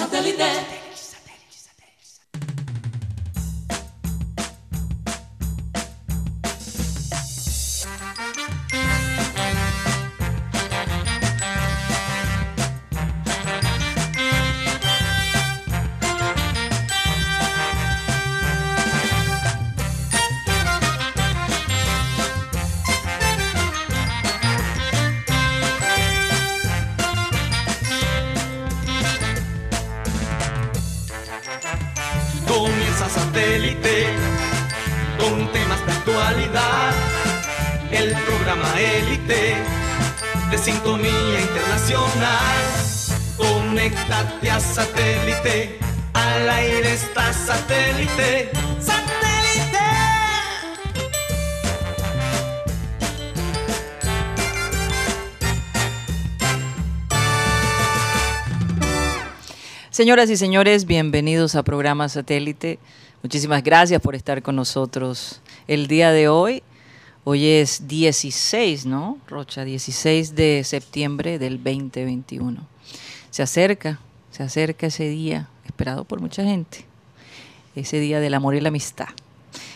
Santa Lidé. Señoras y señores, bienvenidos a programa Satélite. Muchísimas gracias por estar con nosotros el día de hoy. Hoy es 16, ¿no? Rocha, 16 de septiembre del 2021. Se acerca, se acerca ese día esperado por mucha gente. Ese día del amor y la amistad.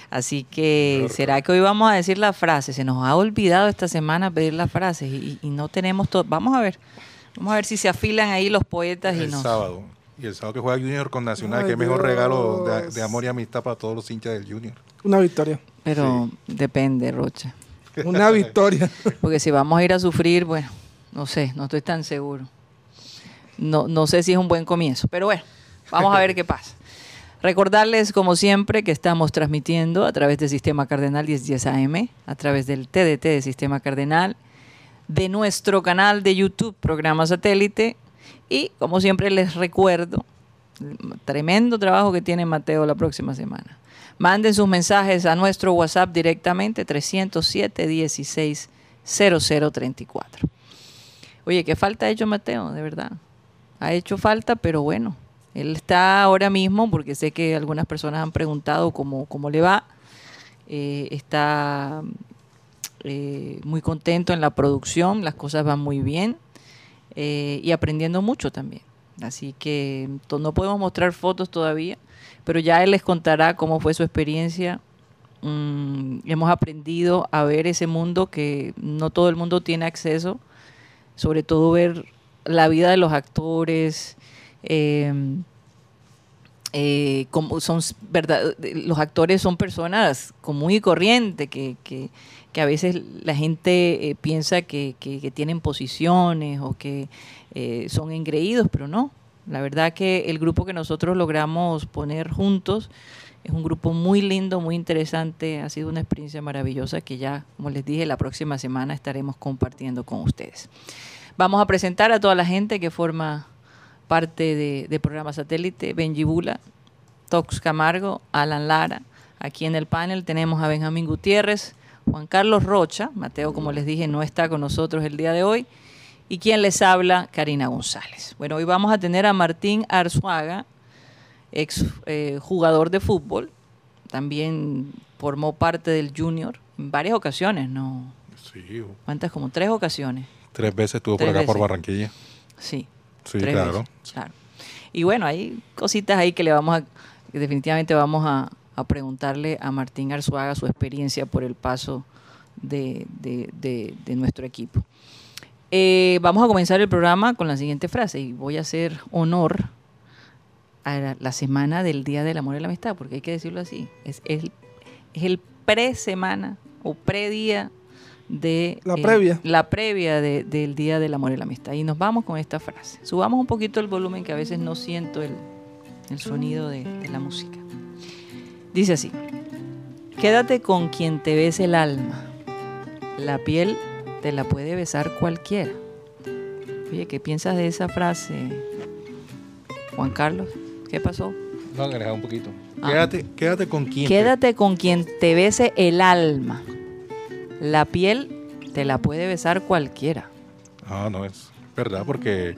Así que, ¿será que hoy vamos a decir la frase? Se nos ha olvidado esta semana pedir las frases y, y no tenemos todo. Vamos a ver. Vamos a ver si se afilan ahí los poetas y el nos. sábado. Y el sábado que juega Junior con Nacional, Ay, que mejor Dios. regalo de, de amor y amistad para todos los hinchas del Junior. Una victoria. Pero depende, Rocha. Una victoria. Porque si vamos a ir a sufrir, bueno, no sé, no estoy tan seguro. No, no sé si es un buen comienzo, pero bueno, vamos a ver qué pasa. Recordarles, como siempre, que estamos transmitiendo a través del Sistema Cardenal 1010 AM, a través del TDT de Sistema Cardenal, de nuestro canal de YouTube, Programa Satélite, y como siempre les recuerdo, tremendo trabajo que tiene Mateo la próxima semana. Manden sus mensajes a nuestro WhatsApp directamente 307 16 0034. Oye, qué falta ha hecho Mateo, de verdad. Ha hecho falta, pero bueno, él está ahora mismo, porque sé que algunas personas han preguntado cómo, cómo le va. Eh, está eh, muy contento en la producción, las cosas van muy bien eh, y aprendiendo mucho también. Así que no podemos mostrar fotos todavía, pero ya él les contará cómo fue su experiencia. Mm, hemos aprendido a ver ese mundo que no todo el mundo tiene acceso, sobre todo ver la vida de los actores, eh, eh, como son verdad, los actores son personas común y corriente que, que, que a veces la gente eh, piensa que, que- tienen posiciones o que eh, son engreídos, pero no. La verdad que el grupo que nosotros logramos poner juntos es un grupo muy lindo, muy interesante, ha sido una experiencia maravillosa que ya, como les dije, la próxima semana estaremos compartiendo con ustedes. Vamos a presentar a toda la gente que forma parte de, de programa satélite, Benji Bula, Tox Camargo, Alan Lara. Aquí en el panel tenemos a Benjamín Gutiérrez, Juan Carlos Rocha, Mateo, como les dije, no está con nosotros el día de hoy, y quien les habla, Karina González. Bueno, hoy vamos a tener a Martín Arzuaga, ex eh, jugador de fútbol, también formó parte del Junior en varias ocasiones, ¿no? Sí, ¿Cuántas? Como tres ocasiones. tres veces estuvo por acá por. Barranquilla. Sí. Sí, claro. veces, claro. Y bueno, hay cositas ahí que le vamos a, que definitivamente vamos a, a preguntarle a Martín Arzuaga su experiencia por el paso de, de- de- de nuestro equipo. Eh, vamos a comenzar el programa con la siguiente frase y voy a hacer honor a la, semana del Día del Amor y la Amistad, porque hay que decirlo así. Es, el- es el pre-semana o pre-día de... La previa. La previa de- del Día del Amor y la Amistad. Y nos vamos con esta frase. Subamos un poquito el volumen que a veces no siento el, el sonido de, de la música. Dice así. Quédate con quien te bese el alma. La piel te la puede besar cualquiera. Oye, ¿qué piensas de esa frase, Juan Carlos? ¿Qué pasó? No, agregar un poquito. Ah. Quédate, quédate con quién. Quédate con quien te bese el alma. La piel te la puede besar cualquiera. Ah, no, es verdad, porque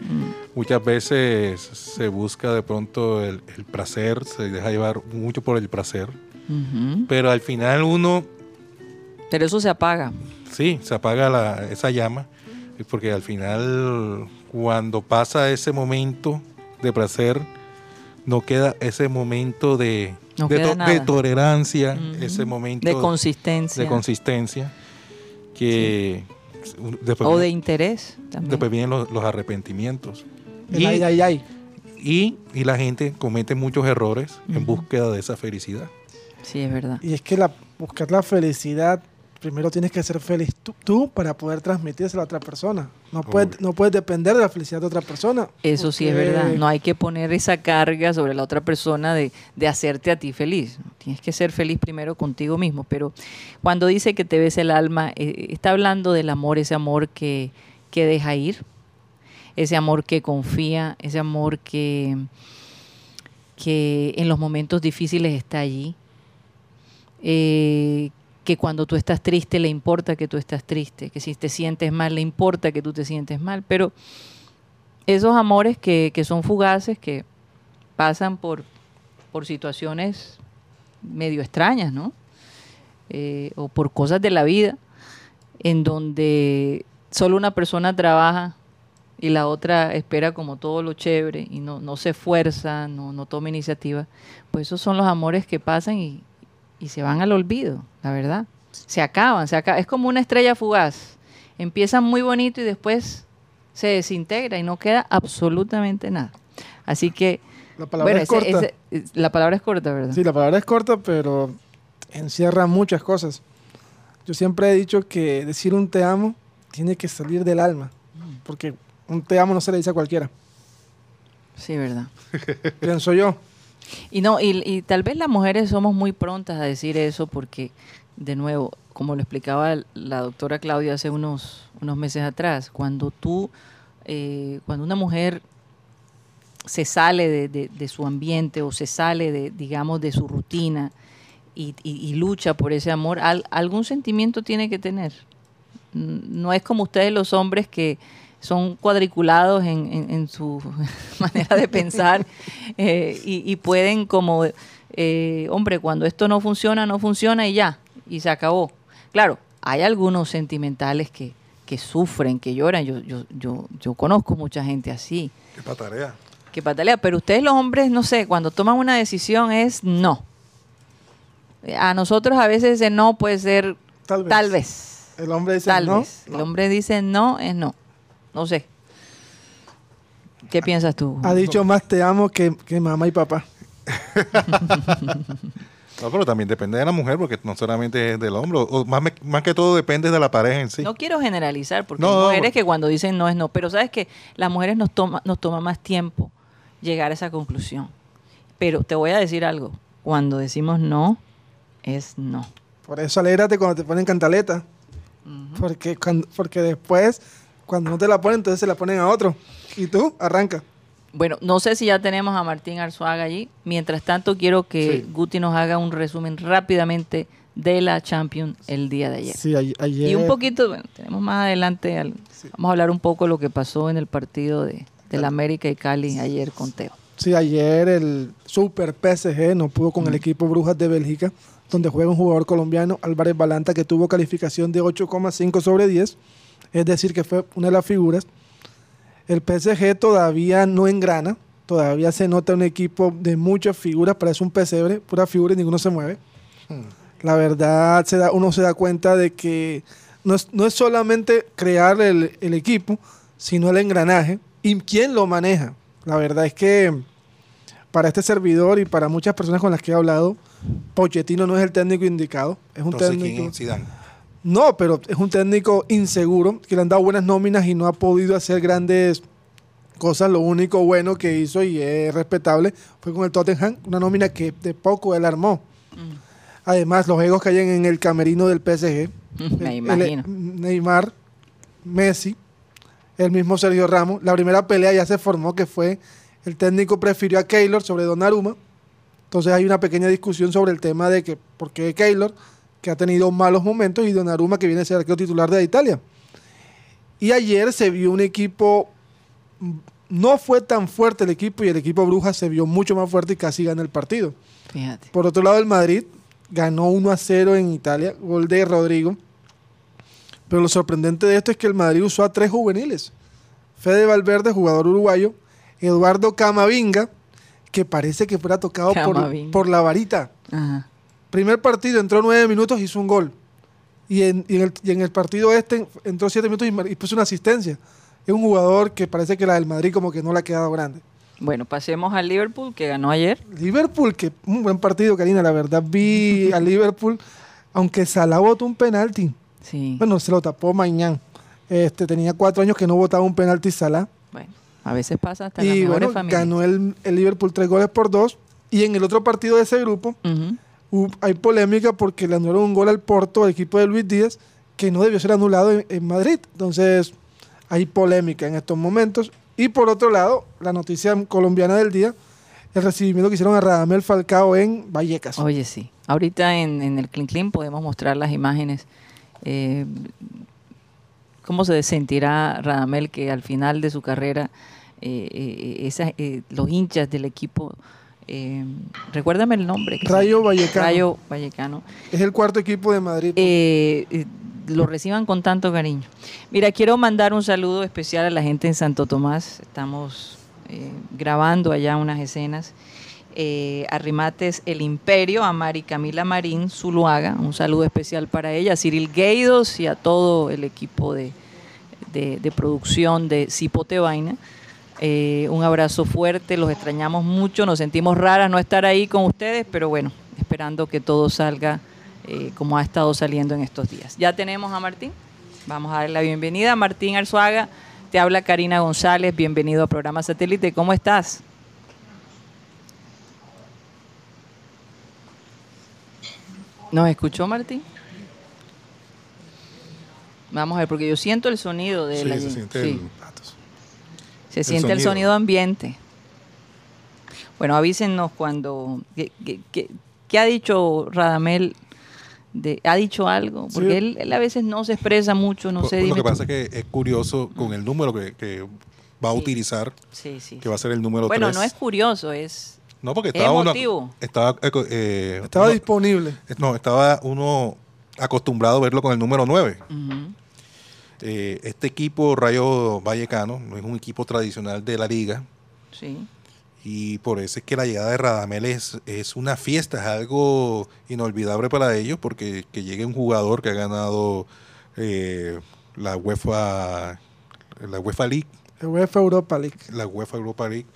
muchas veces se busca de pronto el, el placer, se deja llevar mucho por el placer, Ujú. pero al final uno, Pero eso se apaga. sí, se apaga la- esa llama, porque al final cuando pasa ese momento de placer, no queda ese momento de, No de, to- tolerancia, ese momento de consistencia. de consistencia, que después, o de viene- interés también. después vienen los, los arrepentimientos. El Y, ay, ay, ay. y, y la gente comete muchos errores en búsqueda de esa felicidad. Sí, es verdad. Y es que la, buscar la felicidad, primero tienes que ser feliz tú, tú para poder transmitírsela a otra persona. No puedes, no puedes depender de la felicidad de otra persona. Eso sí es verdad. No hay que poner esa carga sobre la otra persona de, de hacerte a ti feliz. Tienes que ser feliz primero contigo mismo. Pero cuando dice que te ves el alma, eh, está hablando del amor, ese amor que, que deja ir, ese amor que confía, ese amor que, que en los momentos difíciles está allí. Eh, que cuando tú estás triste le importa que tú estás triste, que si te sientes mal le importa que tú te sientes mal, pero esos amores que, que son fugaces, que pasan por, por situaciones medio extrañas, ¿no? Eh, o por cosas de la vida, en donde solo una persona trabaja y la otra espera como todo lo chévere y no, no se esfuerza, no, no toma iniciativa, pues esos son los amores que pasan y, y se van al olvido, la verdad. Se acaban, se acaba. Es como una estrella fugaz. Empiezan muy bonito y después se desintegra y no queda absolutamente nada. Así que, La palabra bueno, es ese- corta. ese- la palabra es corta, ¿verdad? Sí, la palabra es corta, pero encierra muchas cosas. Yo siempre he dicho que decir un te amo tiene que salir del alma, porque un te amo no se le dice a cualquiera, Sí, verdad. pienso yo. Y no, y, tal vez las mujeres somos muy prontas a decir eso porque, de nuevo, como lo explicaba la doctora Claudia hace unos, unos meses atrás, cuando tú, eh, cuando una mujer se sale de, de- su ambiente o se sale de, digamos, de su rutina y, lucha por ese amor, al- algún sentimiento tiene que tener. No es como ustedes los hombres que son cuadriculados en, en- en su manera de pensar eh, y, y pueden como, eh, hombre, cuando esto no funciona, no funciona y ya, y se acabó. Claro, hay algunos sentimentales que, que sufren, que lloran. Yo, yo, yo, yo conozco mucha gente así Qué patarea. que patalea, pero ustedes los hombres, no sé, cuando toman una decisión es no. A nosotros a veces ese no puede ser Tal vez. tal vez. El hombre dice Tal no. vez. El hombre dice no, es no. No sé. ¿Qué piensas tú? Ha dicho más te amo que, que mamá y papá. No, pero también depende de la mujer, porque no solamente es del hombre, o más, me- más que todo depende de la pareja en sí. No quiero generalizar, porque No, hay no, mujeres porque- que cuando dicen no es no, pero sabes que las mujeres nos toma, nos toma más tiempo llegar a esa conclusión. Pero te voy a decir algo, cuando decimos no, es no. Por eso alégrate cuando te ponen cantaleta. porque, cuando, porque después, cuando no te la ponen, entonces se la ponen a otro. Y tú, arranca. Bueno, no sé si ya tenemos a Martín Arzuaga allí. Mientras tanto, quiero que Sí. Guti nos haga un resumen rápidamente de la Champions el día de ayer. Sí, ayer. Y un poquito, bueno, tenemos más adelante, al- Sí. vamos a hablar un poco de lo que pasó en el partido de, de la América y Cali ayer con Teo. Sí, ayer el Super PSG no pudo con el equipo Brujas de Bélgica, donde juega un jugador colombiano, Álvarez Balanta, que tuvo calificación de 8,5 sobre 10, es decir, que fue una de las figuras. El PSG todavía no engrana, todavía se nota un equipo de muchas figuras, parece un pesebre, pura figura y ninguno se mueve. La verdad, se da, uno se da cuenta de que no es, no es solamente crear el, el equipo, sino el engranaje y quién lo maneja. La verdad es que para este servidor y para muchas personas con las que he hablado, Pochettino no es el técnico indicado. Es un Entonces, técnico. ¿quién es Zidane? No, pero es un técnico inseguro, que le han dado buenas nóminas y no ha podido hacer grandes cosas. Lo único bueno que hizo, y es respetable, fue con el Tottenham, una nómina que de poco él armó. Además, los egos que hay en el camerino del PSG. Me El- imagino. el- Neymar, Messi, el mismo Sergio Ramos. La primera pelea ya se formó que fue el técnico prefirió a Keylor sobre Donnarumma. Entonces hay una pequeña discusión sobre el tema de que por qué Keylor, que ha tenido malos momentos, y Donnarumma, que viene a ser arquero titular de Italia. Y ayer se vio un equipo, mm, no fue tan fuerte el equipo y el equipo Brujas se vio mucho más fuerte y casi gana el partido. Fíjate. Por otro lado, el Madrid ganó 1 a 0 en Italia, gol de Rodrigo. Pero lo sorprendente de esto es que el Madrid usó a tres juveniles. Fede Valverde, jugador uruguayo, Eduardo Camavinga, que parece que fuera tocado por, por la varita. Ajá. Primer partido, entró nueve minutos, hizo un gol. Y en, y en el, y en el partido este entró siete minutos y, y puso una asistencia. Es un jugador que parece que la del Madrid como que no le ha quedado grande. Bueno, pasemos al Liverpool que ganó ayer. Liverpool, que un buen partido, Karina, la verdad. Vi a Liverpool, aunque Salah botó un penalti. Sí. Bueno, se lo tapó Mañán. Este, tenía cuatro años que no votaba un penalti Salah. Bueno, a veces pasa hasta en las Y mejores bueno, familias. ganó el, el Liverpool tres goles por dos. Y en el otro partido de ese grupo. Hay polémica porque le anularon un gol al Porto, al equipo de Luis Díaz, que no debió ser anulado en, Madrid. Entonces, hay polémica en estos momentos. Y por otro lado, la noticia colombiana del día, el recibimiento que hicieron a Radamel Falcao en Vallecas. Oye, sí. Ahorita en, el Clean Clean podemos mostrar las imágenes. eh, ¿Cómo se sentirá Radamel que al final de su carrera eh, eh, los hinchas del equipo, eh, recuérdame el nombre. Rayo Vallecano. Rayo Vallecano. Es el cuarto equipo de Madrid. eh, eh, lo reciban con tanto cariño. Mira, quiero mandar un saludo especial a la gente en Santo Tomás. Estamos eh, grabando allá unas escenas. Eh, Arrimates El Imperio, a Mari Camila Marín Zuluaga. Un saludo especial para ella, a Cyril Gueidos y a todo el equipo de, de- de producción de Cipote Vaina. Eh, un abrazo fuerte, los extrañamos mucho, nos sentimos raras no estar ahí con ustedes, pero bueno, esperando que todo salga eh, como ha estado saliendo en estos días. Ya tenemos a Martín, vamos a darle la bienvenida. Martín Arzuaga, te habla Karina González, bienvenido a Programa Satélite, ¿cómo estás? ¿Nos escuchó Martín? Vamos a ver, porque yo siento el sonido de Sí, la se siente sí. el- Se El siente el sonido. ambiente. Bueno, avísenos cuando... ¿Qué, qué- qué- qué ha dicho Radamel? De, ¿Ha dicho algo? Porque Sí. él, él a veces no se expresa mucho, no Pues, sé. lo que tú. pasa es que es curioso con el número que, que va a Sí. utilizar, Sí, sí. que va a ser el número Bueno, 3. no es curioso, es... No, porque es estaba uno. emotivo. Estaba, eh, eh, Estaba uno- disponible. No, estaba uno acostumbrado a verlo con el número 9. Ujú. Eh, este equipo Rayo Vallecano no es un equipo tradicional de la liga Sí. y por eso es que la llegada de Radamel es, es una fiesta, es algo inolvidable para ellos porque que llegue un jugador que ha ganado eh, la UEFA la UEFA League, El UEFA Europa League. la UEFA Europa League,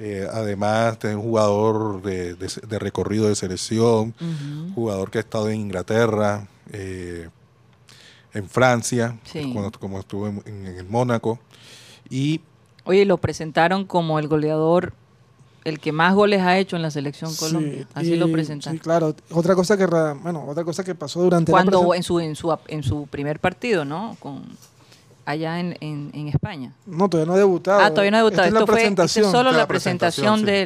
eh, además tener un jugador de, de- de recorrido de selección, Ujú. jugador que ha estado en Inglaterra, eh, en Francia, Sí. cuando, como estuvo en, en el Mónaco. Y Oye, lo presentaron como el goleador, el que más goles ha hecho en la selección Colombia. Sí, Así y- lo presentaron. Sí, claro. Otra cosa que, bueno, otra cosa que pasó durante Cuando en su, en su en su primer partido, ¿no? Con allá en, en, en España. No, todavía no ha debutado. Ah, todavía no ha debutado. Esta es la fue es solo La la presentación presentación, de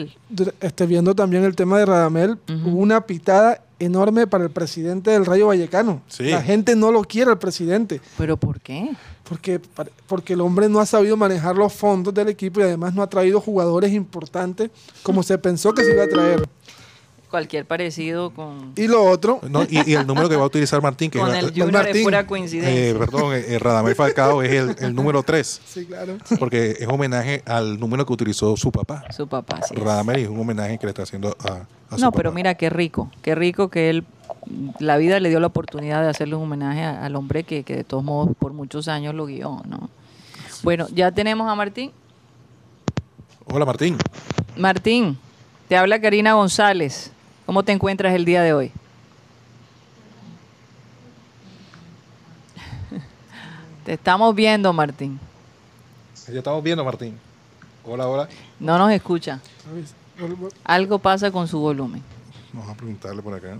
él. Este, viendo también el tema de Radamel, hubo una pitada enorme para el presidente del Rayo Vallecano. Sí. La gente no lo quiere al presidente, ¿Pero por qué? porque, porque el hombre no ha sabido manejar los fondos del equipo y además no ha traído jugadores importantes como se pensó que se iba a traer. Cualquier parecido con, Y lo otro, No, y, y el número que va a utilizar Martín, que con es- el eh, Junior Martín. es pura eh, coincidencia. perdón, eh, eh, Radamel Falcao es el, el número 3, sí, claro. porque es homenaje al número que utilizó su papá. Su papá, sí. Radamel y es un homenaje que le está haciendo a, a su No, pero papá. mira qué rico, qué rico que él, la vida le dio la oportunidad de hacerle un homenaje a- al hombre que, que de todos modos por muchos años lo guió, ¿no? Bueno, ya tenemos a Martín. Hola Martín. Martín, te habla Karina González. ¿Cómo te encuentras el día de hoy? Te estamos viendo, Martín. Ya estamos viendo Martín. Hola, hola. No nos escucha. Algo pasa con su volumen. Vamos a preguntarle por acá.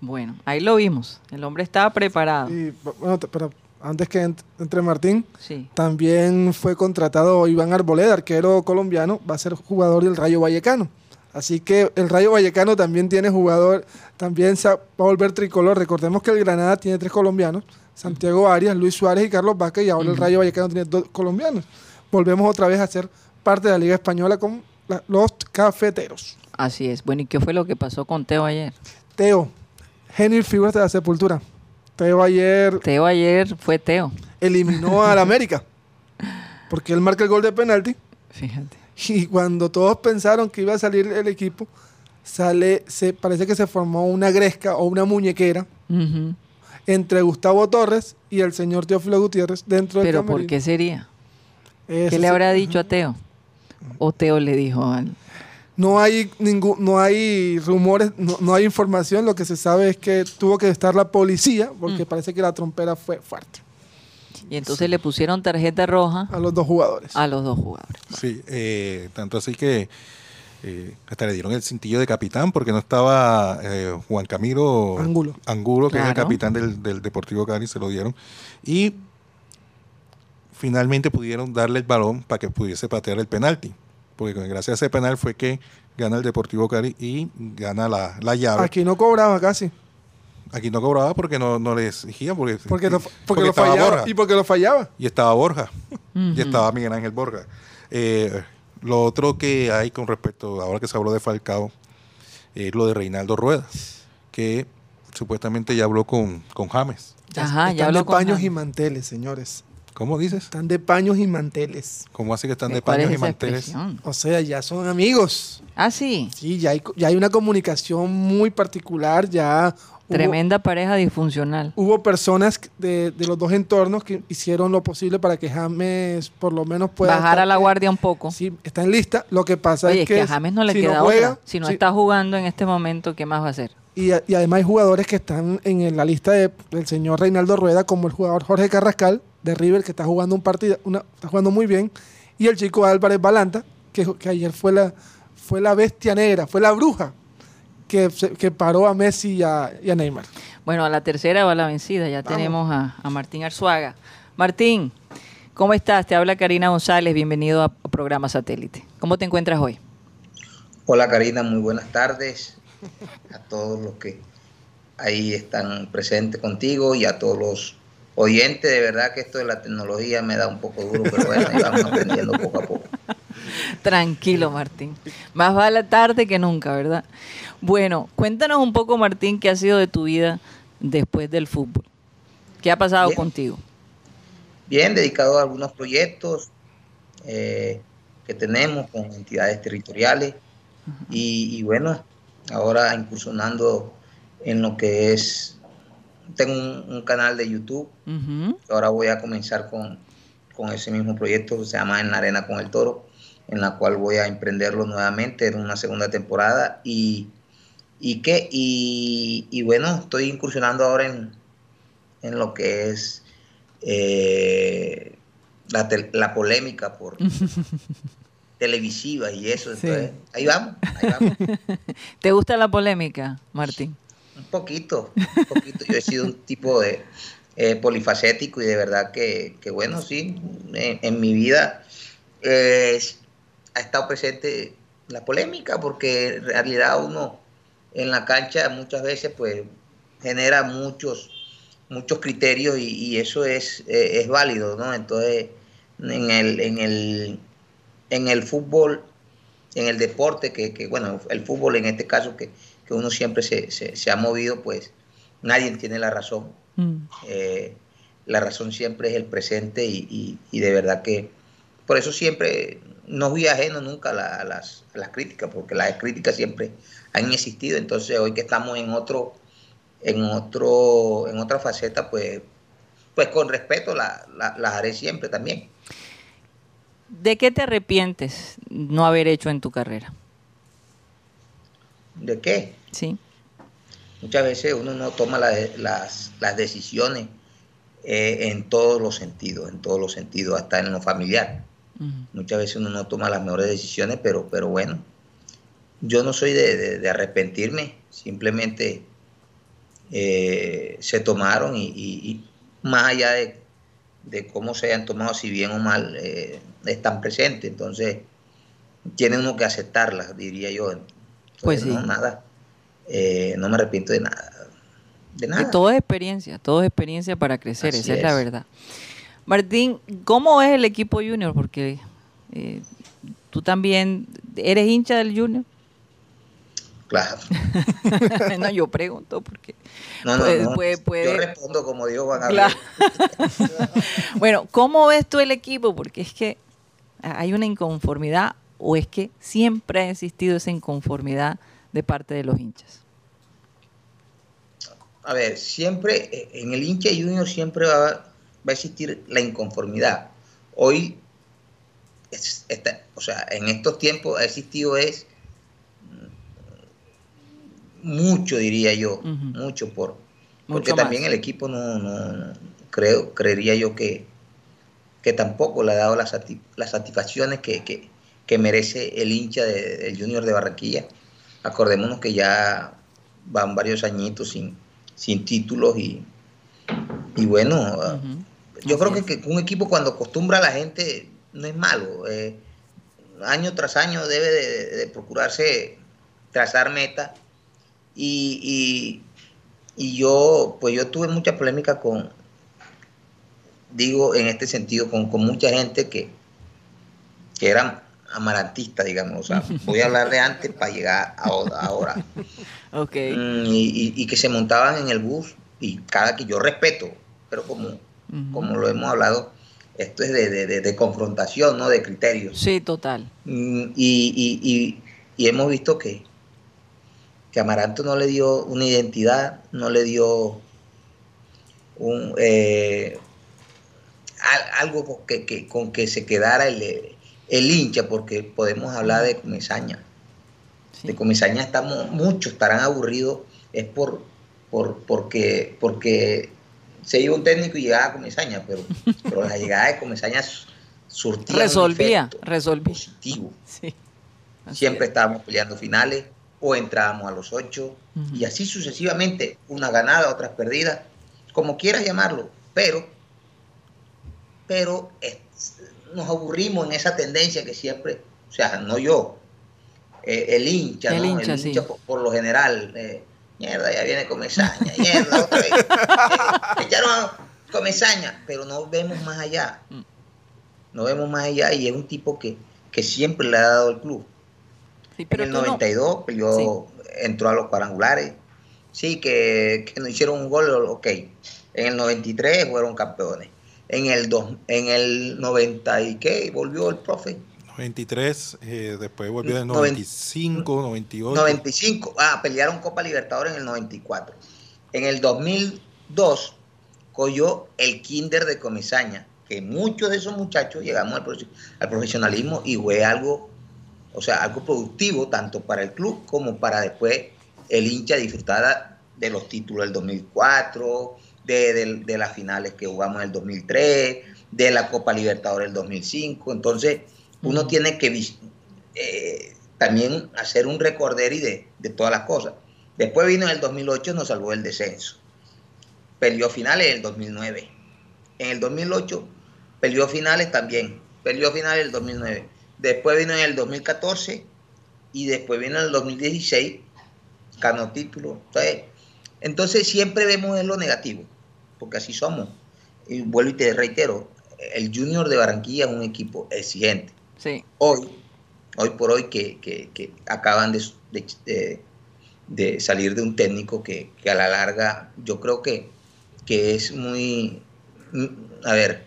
Bueno, ahí lo vimos. El hombre estaba preparado. Y, bueno, pero antes que ent- entre Martín, Sí. También fue contratado Iván Arboleda, arquero colombiano, va a ser jugador del Rayo Vallecano. Así que el Rayo Vallecano también tiene jugador, también se va a volver tricolor. Recordemos que el Granada tiene tres colombianos, Santiago Arias, Luis Suárez y Carlos Vázquez, y ahora el Rayo Vallecano tiene dos colombianos. Volvemos otra vez a ser parte de la Liga Española con la- los cafeteros. Así es. Bueno, ¿y qué fue lo que pasó con Teo ayer? Teo, genio y figuras de la sepultura. Teo ayer Teo ayer fue Teo. eliminó al América, porque él marca el gol de penalti Fíjate. Y cuando todos pensaron que iba a salir el equipo, sale, se, parece que se formó una gresca o una muñequera entre Gustavo Torres y el señor Teófilo Gutiérrez dentro del Pero ¿por qué sería? Eso ¿Qué le sí. habrá dicho a Teo? ¿O Teo le dijo al... No hay ningún, no hay rumores, no, no hay información. Lo que se sabe es que tuvo que estar la policía porque Mm. parece que la trompera fue fuerte Y entonces le pusieron tarjeta roja a los dos jugadores. a los dos jugadores. Sí, eh, tanto así que eh, hasta le dieron el cintillo de capitán porque no estaba eh, Juan Camilo Angulo. Angulo, que es el capitán del, del Deportivo Cali, se lo dieron. Y finalmente pudieron darle el balón para que pudiese patear el penalti. Porque gracias a ese penal fue que gana el Deportivo Cali y gana la, la llave. Aquí no cobraba casi. No cobraba porque no, no le exigían. Porque, Porque, lo, porque lo estaba fallaba. Borja. Y porque lo fallaba. Y estaba Borja. Y estaba Miguel Ángel Borja. Eh, lo otro que hay con respecto, ahora que se habló de Falcao, es lo de Reinaldo Rueda, que supuestamente ya habló con, con James. Ajá, ya Están habló de con paños James. y manteles, señores. ¿Cómo dices? Están de paños y manteles. ¿Cómo así que están de ¿Cuál es paños y manteles? expresión? O sea, ya son amigos. Ah, sí. Sí, ya hay, ya hay una comunicación muy particular. Ya hubo- Tremenda pareja disfuncional. hubo personas de, de los dos entornos que hicieron lo posible para que James por lo menos pueda Bajar a la guardia un poco. Sí, está en lista. Lo que pasa Oye, es es que, que a James no le si queda juega, otra. Si no está jugando en este momento, ¿qué más va a hacer? y, a- y además hay jugadores que están en la lista de- del señor Reinaldo Rueda, como el jugador Jorge Carrascal de River, que está jugando un partido, una- está jugando muy bien, y el chico Álvarez Balanta, que, que ayer fue la, fue la bestia negra, fue la bruja que, que paró a Messi y a, y a Neymar. Bueno, a la tercera va la vencida. Ya Vamos. tenemos a, a Martín Arzuaga. Martín, ¿cómo estás? Te habla Karina González. Bienvenido a Programa Satélite. ¿Cómo te encuentras hoy? Hola Karina, muy buenas tardes a todos los que ahí están presentes contigo y a todos los oyentes. De verdad que esto de la tecnología me da un poco duro, pero bueno, ahí vamos aprendiendo poco a poco. Tranquilo, Martín. Más vale tarde que nunca, ¿verdad? Bueno, cuéntanos un poco, Martín, qué ha sido de tu vida después del fútbol. ¿Qué ha pasado Bien. contigo? Bien, dedicado a algunos proyectos eh, que tenemos con entidades territoriales y, y bueno, ahora incursionando en lo que es, tengo un, un canal de YouTube. Ahora voy a comenzar con, con ese mismo proyecto que se llama En la Arena con el Toro, en la cual voy a emprenderlo nuevamente en una segunda temporada. Y, y, qué? y, y bueno, estoy incursionando ahora en, en lo que es eh, la, tel- la polémica por televisiva y eso. Sí. Entonces, ahí vamos, ahí vamos. ¿Te gusta la polémica, Martín? Un poquito, un poquito. Yo he sido un tipo de eh, polifacético y de verdad que, que bueno, sí, en, en mi vida eh, ha estado presente la polémica porque en realidad uno en la cancha muchas veces pues genera muchos muchos criterios y, y eso es, eh, es válido, ¿no? Entonces, en el, en el, en el fútbol, en el deporte, que, que, bueno, el fútbol en este caso que, que uno siempre se, se, se ha movido, pues nadie tiene la razón. Mm. Eh, la razón siempre es el presente y, y- y de verdad que por eso siempre no fui ajeno nunca a, la- a las, a las críticas, porque las críticas siempre han existido. Entonces hoy que estamos en otro, en otro, en otra faceta, pues, pues con respeto la- la- las haré siempre también. ¿De qué te arrepientes no haber hecho en tu carrera? ¿De qué? Sí. Muchas veces uno no toma la- las, las decisiones eh, en todos los sentidos, en todos los sentidos, hasta en lo familiar. Muchas veces uno no toma las mejores decisiones, pero, pero bueno, yo no soy de, de- de arrepentirme, simplemente eh, se tomaron y, y- y más allá de, de cómo se hayan tomado, si bien o mal, eh, están presentes, entonces tiene uno que aceptarlas, diría yo. Entonces, Pues sí. no, nada, eh, no me arrepiento de nada, de Y nada. todo es experiencia, todo es experiencia para crecer, Así esa es. la verdad. Martín, ¿cómo es el equipo junior? Porque eh, tú también eres hincha del junior. Claro. no, yo pregunto porque... No, no, Puede- no. puede- puede- Yo respondo como Dios van a Claro. bueno, ¿cómo ves tú el equipo? Porque es que hay una inconformidad o es que siempre ha existido esa inconformidad de parte de los hinchas? A ver, siempre eh, en el hincha junior siempre va, va a existir la inconformidad. Hoy, es- o sea, en estos tiempos ha existido es mm, mucho, diría yo, mucho por, Mucho porque también más. el equipo no, no- no- creo, creería yo que, que tampoco le ha dado las, las satisfacciones que, que- que merece el hincha de- del Junior de Barranquilla. Acordémonos que ya van varios añitos sin, sin títulos y, y bueno, ah. Yo creo que, que un equipo cuando acostumbra a la gente no es malo. eh, año tras año debe de, de procurarse trazar metas. Y, y- y yo, pues yo tuve mucha polémica con, digo en este sentido, con, con mucha gente que, que era amarantista, digamos. O sea, voy a hablar de antes para llegar a ahora. Mm, y que se montaban en el bus y cada que yo respeto, pero como, Como lo hemos hablado, esto es de, de- confrontación, no de criterios. Sí, total. Mm, y, y- y- y hemos visto que, que Amaranto no le dio una identidad, no le dio un, eh, al- algo con que, que- con que se quedara el, el hincha, porque podemos hablar de comezaña Sí. de comisaña estamos, muchos estarán aburridos, es por, por porque, porque se iba un técnico y llegaba a comisaña, pero, pero la llegada de comisaña su- surtía Resolvía, resolvía. positivo. Sí. Siempre es. estábamos peleando finales o entrábamos a los ocho y así sucesivamente, una ganada, otras perdidas, como quieras llamarlo, pero, pero es- nos aburrimos en esa tendencia que siempre, o sea, no yo, eh, el hincha, El ¿no? hincha, el sí. hincha por, por lo general, eh, mierda, ya viene Comesaña, mierda, otra vez, eh, echaron a Comesaña, pero no vemos más allá, Mm. no vemos más allá y es un tipo que, que siempre le ha dado el club. Sí, pero en el tú no- 92 peleó, entró a los cuadrangulares. Sí, que, que no hicieron un gol, ok. En el 93 fueron campeones. En el, dos, en el 90 y qué, volvió el profe. 93, eh, después volvió en Noven- 95, 98. 95, ah, pelearon Copa Libertadores en el 94. En el 2002 cogió el Kinder de Comisaña, que muchos de esos muchachos llegamos al, profe- al profesionalismo y fue algo, o sea, algo productivo tanto para el club como para después el hincha disfrutar de los títulos del 2004, de, de- de las finales que jugamos en el 2003, de la Copa Libertadores del 2005. Entonces, uno tiene que eh, también hacer un recorderi de, de todas las cosas. Después vino en el 2008, nos salvó el descenso. Perdió finales en el 2009. En el 2008 perdió finales también. Perdió finales en el 2009. Después vino en el 2014 y después vino en el 2016. Ganó título. Entonces, entonces siempre vemos en lo negativo, porque así somos. Y vuelvo y te reitero, el Junior de Barranquilla es un equipo exigente Sí. hoy, hoy por hoy, que, que- que acaban de, de- salir de un técnico que, que a la larga yo creo que, que es muy, a ver,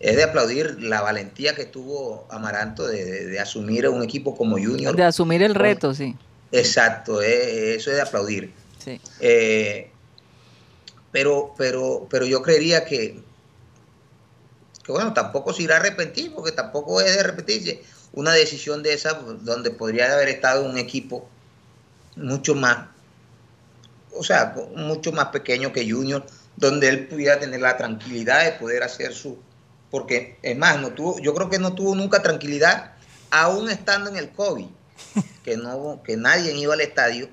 es de aplaudir la valentía que tuvo Amaranto de, de- de asumir un equipo como Junior. De asumir el reto, sí. Exacto, eh, eso es de aplaudir. Sí. Eh, pero, pero, pero yo creería que, que, bueno, tampoco se irá a arrepentir, porque tampoco es de arrepentirse. Una decisión de esa donde podría haber estado un equipo mucho más, o sea, mucho más pequeño que Junior, donde él pudiera tener la tranquilidad de poder hacer su, porque es más, no tuvo, yo creo que no tuvo nunca tranquilidad, aún estando en el COVID, que no, que nadie iba al estadio,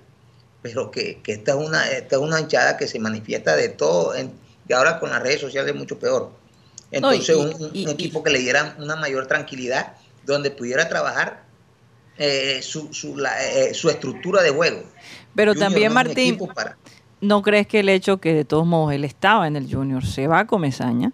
pero que, que esta es una, esta es una hinchada que se manifiesta de todo, en- y ahora con las redes sociales es mucho peor. No, y- Entonces, un, un y- y- equipo que le diera una mayor tranquilidad, donde pudiera trabajar eh, su, su, la- eh, su estructura de juego. Pero Junior también, no Martín, para- ¿no crees que el hecho que de todos modos él estaba en el Junior, se va a Comesaña,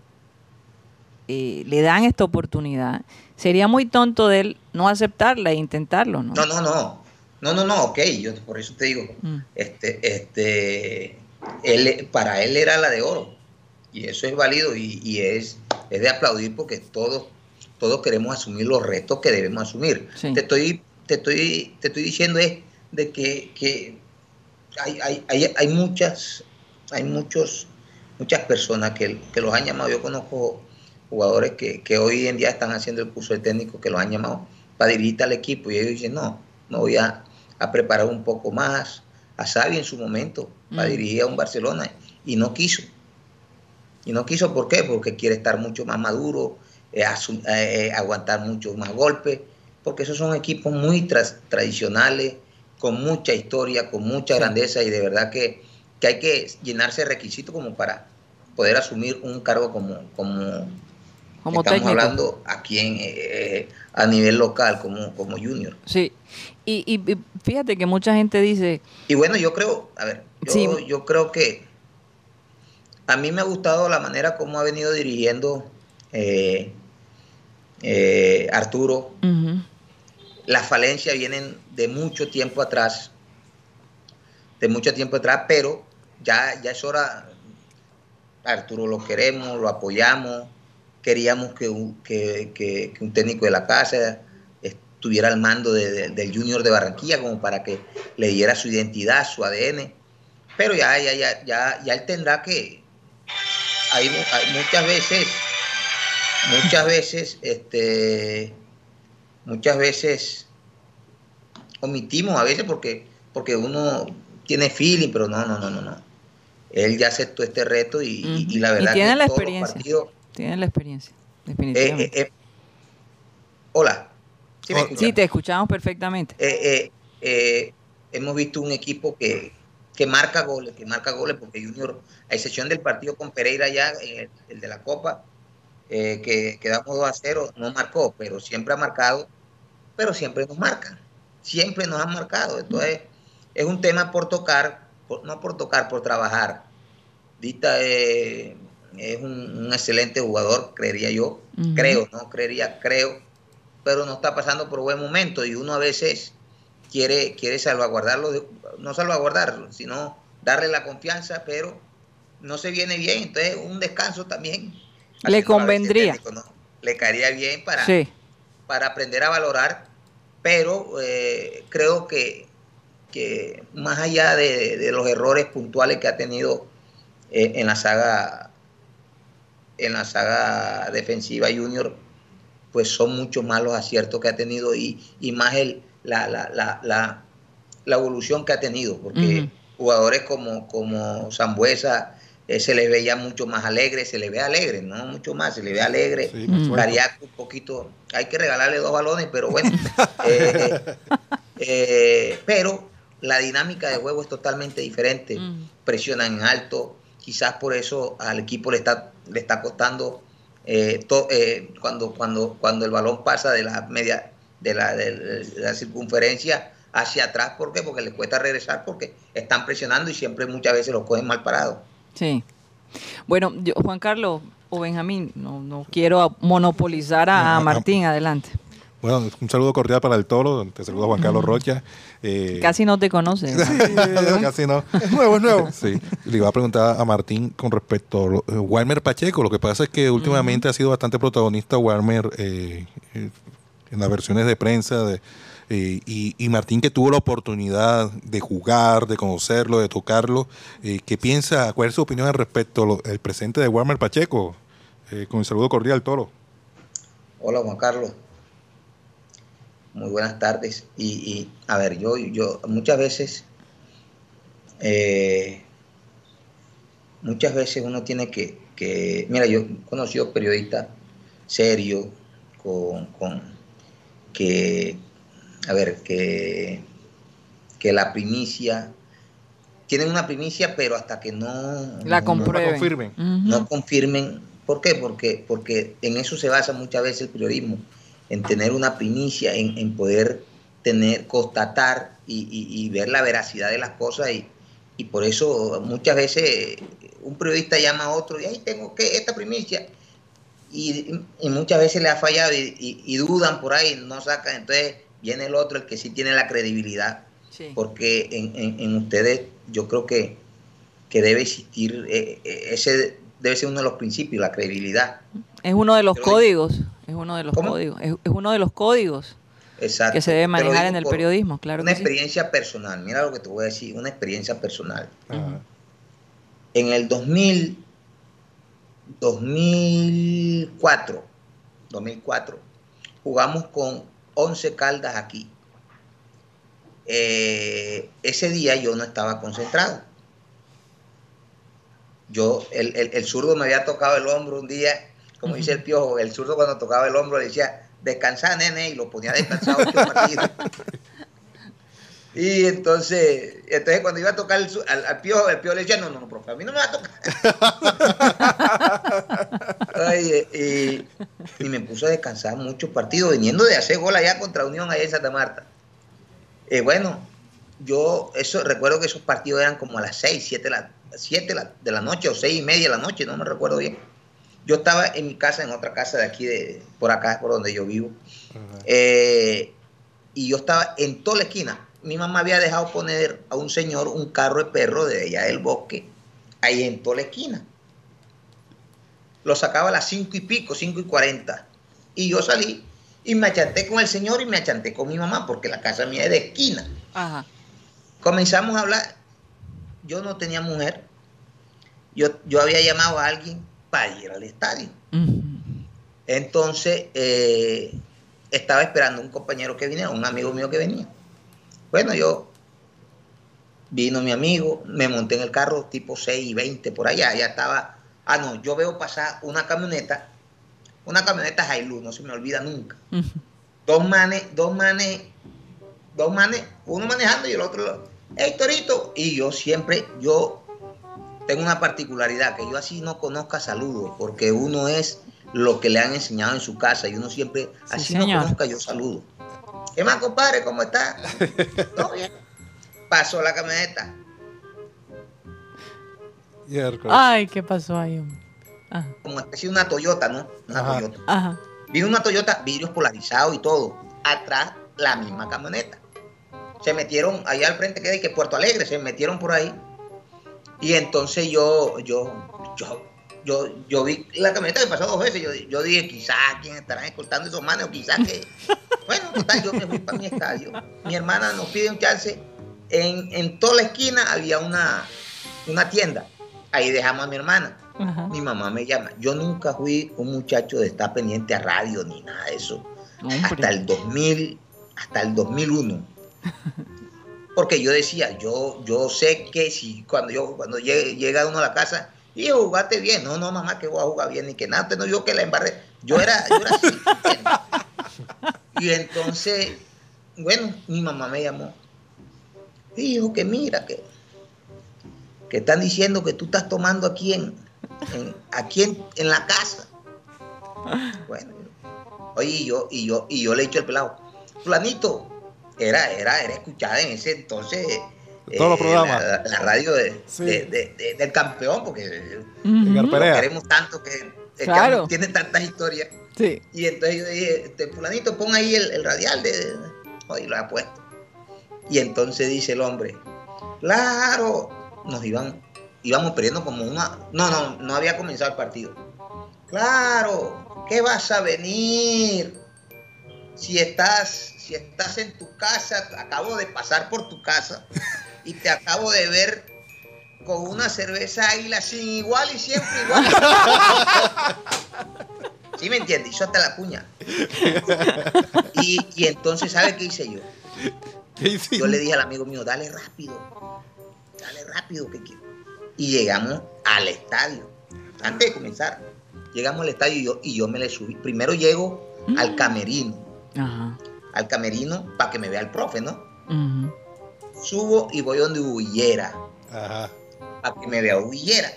eh, le dan esta oportunidad, sería muy tonto de él no aceptarla e intentarlo, ¿no? No, no, no. No, no, no, ok, yo por eso te digo, Mm. este, este, él, para él era la de oro. Y eso es válido y, y es, es de aplaudir porque todos, todos queremos asumir los retos que debemos asumir. Sí. Te estoy, te estoy, te estoy diciendo es de que, que hay, hay, hay, hay muchas, hay muchos, muchas personas que, que los han llamado. Yo conozco jugadores que, que hoy en día están haciendo el curso de técnico que los han llamado para dirigir al equipo y ellos dicen, no, me voy a, a preparar un poco más. A Xavi en su momento, para Mm. dirigir a un Barcelona y no quiso. Y no quiso, ¿por qué? Porque quiere estar mucho más maduro, eh, eh, eh, aguantar muchos más golpes, porque esos son equipos muy tradicionales, con mucha historia, con mucha grandeza y de verdad que, que hay que llenarse de requisitos como para poder asumir un cargo como, como, Como estamos técnico. hablando aquí en, eh, a nivel local, como, como junior. Sí. Y, y- y fíjate que mucha gente dice, Y bueno, yo creo, a ver, yo, Sí. yo creo que a mí me ha gustado la manera como ha venido dirigiendo eh, eh, Arturo. Las falencias vienen de mucho tiempo atrás, de mucho tiempo atrás, pero ya, ya es hora, Arturo lo queremos, lo apoyamos, queríamos que un, que, que- que un técnico de la casa estuviera al mando de- de- del Junior de Barranquilla como para que le diera su identidad, su ADN, pero ya, ya, ya, ya, ya él tendrá que, hay, mu- hay muchas veces, muchas veces, este, muchas veces omitimos a veces porque, porque uno tiene feeling, pero no, no, no, no, no. Él ya aceptó este reto y, y- y la Y verdad tiene que la todos experiencia. partidos- tienen la experiencia, eh, definitivamente. eh, eh, hola. ¿Sí me Oh, sí, te escuchamos perfectamente. Hemos visto un equipo que, que marca goles, que marca goles, porque Junior, a excepción del partido con Pereira ya, eh, el de la Copa, eh, que quedamos 2 a 0, no marcó, pero siempre ha marcado, pero siempre nos marcan, siempre nos han marcado. Entonces, es un tema por tocar, por- no por tocar, por trabajar. Dita eh, es un, un excelente jugador, creería yo, creo, no creería, creo, pero no está pasando por buen momento y uno a veces quiere, quiere salvaguardarlo, de- no salvaguardarlo, sino darle la confianza, pero no se viene bien, entonces un descanso también. Le convendría. versión técnico, ¿no? Le caería bien para, Sí, para aprender a valorar, pero eh, creo que, que más allá de, de los errores puntuales que ha tenido eh, en la saga en la saga defensiva junior, pues son muchos más los aciertos que ha tenido y, y más el, la, la, la, la, la evolución que ha tenido, porque jugadores como, como Zambuesa eh, se les veía mucho más alegre, se les ve alegre, no mucho más, se les ve alegre. Sí. Cariaco un poquito, hay que regalarle dos balones, pero bueno. eh, eh, pero la dinámica de juego es totalmente diferente. Mm. Presionan en alto, quizás por eso al equipo le está, le está costando eh, to- eh, cuando, cuando, cuando el balón pasa de la media, de la, de la circunferencia hacia atrás, ¿por qué? Porque les cuesta regresar porque están presionando y siempre muchas veces los cogen mal parados. sí. Bueno, yo- Juan Carlos o Benjamín, no, no quiero monopolizar a, a. Martín, adelante. Bueno, un saludo cordial para el toro. Te saluda Juan Carlos Rocha. Eh, Casi no te conoce. ¿verdad? casi no. Es nuevo, es nuevo. Sí, le iba a preguntar a Martín con respecto a Walmer Pacheco. Lo que pasa es que últimamente ha sido bastante protagonista Walmer eh, eh, en las versiones de prensa. De, eh, y, Martín que tuvo la oportunidad de jugar, de conocerlo, de tocarlo. eh, ¿Qué piensa? ¿Cuál es su opinión al respecto al presente de Walmer Pacheco? Eh, con el saludo cordial, Toro. Hola Juan Carlos. Muy buenas tardes. Y, y, a ver, yo, yo muchas veces, muchas veces uno tiene que, que- mira, yo he conocido periodistas serios, con, con que, a ver, que, que la primicia, tienen una primicia, pero hasta que no... La no- comprueben. confirmen. Ujú. no confirmen. ¿Por qué? Porque, porque en eso se basa muchas veces el periodismo, en tener una primicia, en, en poder tener, constatar y, y- y ver la veracidad de las cosas y, y por eso muchas veces un periodista llama a otro y ahí tengo que esta primicia y, y muchas veces le ha fallado y, y- y dudan por ahí, no sacan, entonces viene el otro, el que sí tiene la credibilidad Sí. porque en, en- en ustedes yo creo que, que debe existir, eh, eh, ese debe ser uno de los principios, la credibilidad. Es uno de los Pero- códigos Es uno de los ¿Cómo? códigos. Es, es uno de los códigos Exacto. que se debe manejar en el periodismo, claro Una que sí. experiencia personal. Mira lo que te voy a decir, una experiencia personal. Ajá. En el 2000, 2004, 2004, jugamos con 11 Caldas aquí. Eh, ese día yo no estaba concentrado. Yo, el, el, el zurdo me había tocado el hombro un día, como dice el piojo, el zurdo cuando tocaba el hombro le decía, descansa nene, y lo ponía partidos. Y entonces, entonces cuando iba a tocar el al, al piojo, el piojo le decía, no, no, no, profe, a mí no me va a tocar. Oye, y, y me puso a descansar muchos partidos, viniendo de hacer gol allá contra Unión allá en Santa Marta. Eh, bueno, yo eso recuerdo que esos partidos eran como a las 6, 7 de la, 7 de la, noche o 6 y media de la noche, no me recuerdo bien. Yo estaba en mi casa, en otra casa de aquí, de, por acá, por donde yo vivo. Eh, y yo estaba en toda la esquina. Mi mamá había dejado poner a un señor un carro de perro de allá del bosque, ahí en toda la esquina. Lo sacaba a las cinco y pico, cinco y cuarenta. Y yo salí y me achanté con el señor y me achanté con mi mamá, porque la casa mía es de esquina. Ajá. Comenzamos a hablar. Yo no tenía mujer. Yo, yo había llamado a alguien para ir al estadio. Entonces, eh, estaba esperando un compañero que viniera, un amigo mío que venía. Bueno, yo vino mi amigo, me monté en el carro tipo 6 y 20 por allá, ya estaba. Ah, no, yo veo pasar una camioneta, una camioneta Hilux, no se me olvida nunca. Dos manes, dos manes, dos manes, uno manejando y el otro, hey Torito, y yo siempre, yo tengo una particularidad, que yo así no conozca saludos, porque uno es lo que le han enseñado en su casa y uno siempre, Sí, así señor. no conozca, yo saludo. ¿Qué más, compadre? ¿Cómo está? ¿Todo bien? Pasó la camioneta. Ay, ¿qué pasó ahí? Ajá. como especie de una Toyota, ¿no? Una Ajá. Toyota. Ajá. Vino una Toyota, vidrios polarizados y todo. Atrás, la misma camioneta. Se metieron allá al frente, que es que Puerto Alegre, se metieron por ahí. Y entonces yo, yo, yo, yo, yo vi la camioneta que pasó dos veces. Yo, yo dije, quizás quién estarán escoltando esos manes, o quizás que. Bueno, total, yo me fui para mi estadio. Mi hermana nos pide un chance. En, en toda la esquina había una, una tienda. Ahí dejamos a mi hermana. Ajá. Mi mamá me llama. Yo nunca fui un muchacho de estar pendiente a radio ni nada de eso. Hasta el 2000, hasta el 2001. Porque yo decía, yo, yo sé que si cuando yo cuando llegue- llega uno a la casa, hijo, jugaste bien. No, no, mamá, que voy a jugar bien, ni que nada, no yo que la embarré. Yo era, yo era así. Y entonces, bueno, mi mamá me llamó. Hijo, que mira, que, que están diciendo que tú estás tomando aquí en, en- aquí en, la casa. Bueno, oye, y yo, y yo, y yo le he dicho al pelado, Planito, era, era, era escuchada en ese entonces De todos los eh, programas. La, la radio de- Sí. de- de- de- del campeón, porque queremos tanto que, Claro. tiene tantas historias. Sí. Y entonces yo dije, este, fulanito, pon ahí el, el radial de... lo ha puesto. Y entonces dice el hombre, claro, nos iban, íbamos perdiendo como una... No, no, no había comenzado el partido. Claro, ¿qué vas a venir? Si estás, si estás en tu casa, acabo de pasar por tu casa y te acabo de ver con una cerveza águila sin igual y siempre igual. ¿Sí me entiendes? Hizo hasta la cuña. Y, y entonces, ¿sabe qué hice yo? ¿Qué hiciste? Yo le dije al amigo mío, dale rápido, dale rápido que quiero. Y llegamos al estadio. Antes de comenzar, llegamos al estadio y yo, y yo me le subí. Primero llego al camerino, Ajá. al camerino para que me vea el profe, ¿no? Subo y voy donde Huillera, Ajá. para que me vea Huillera.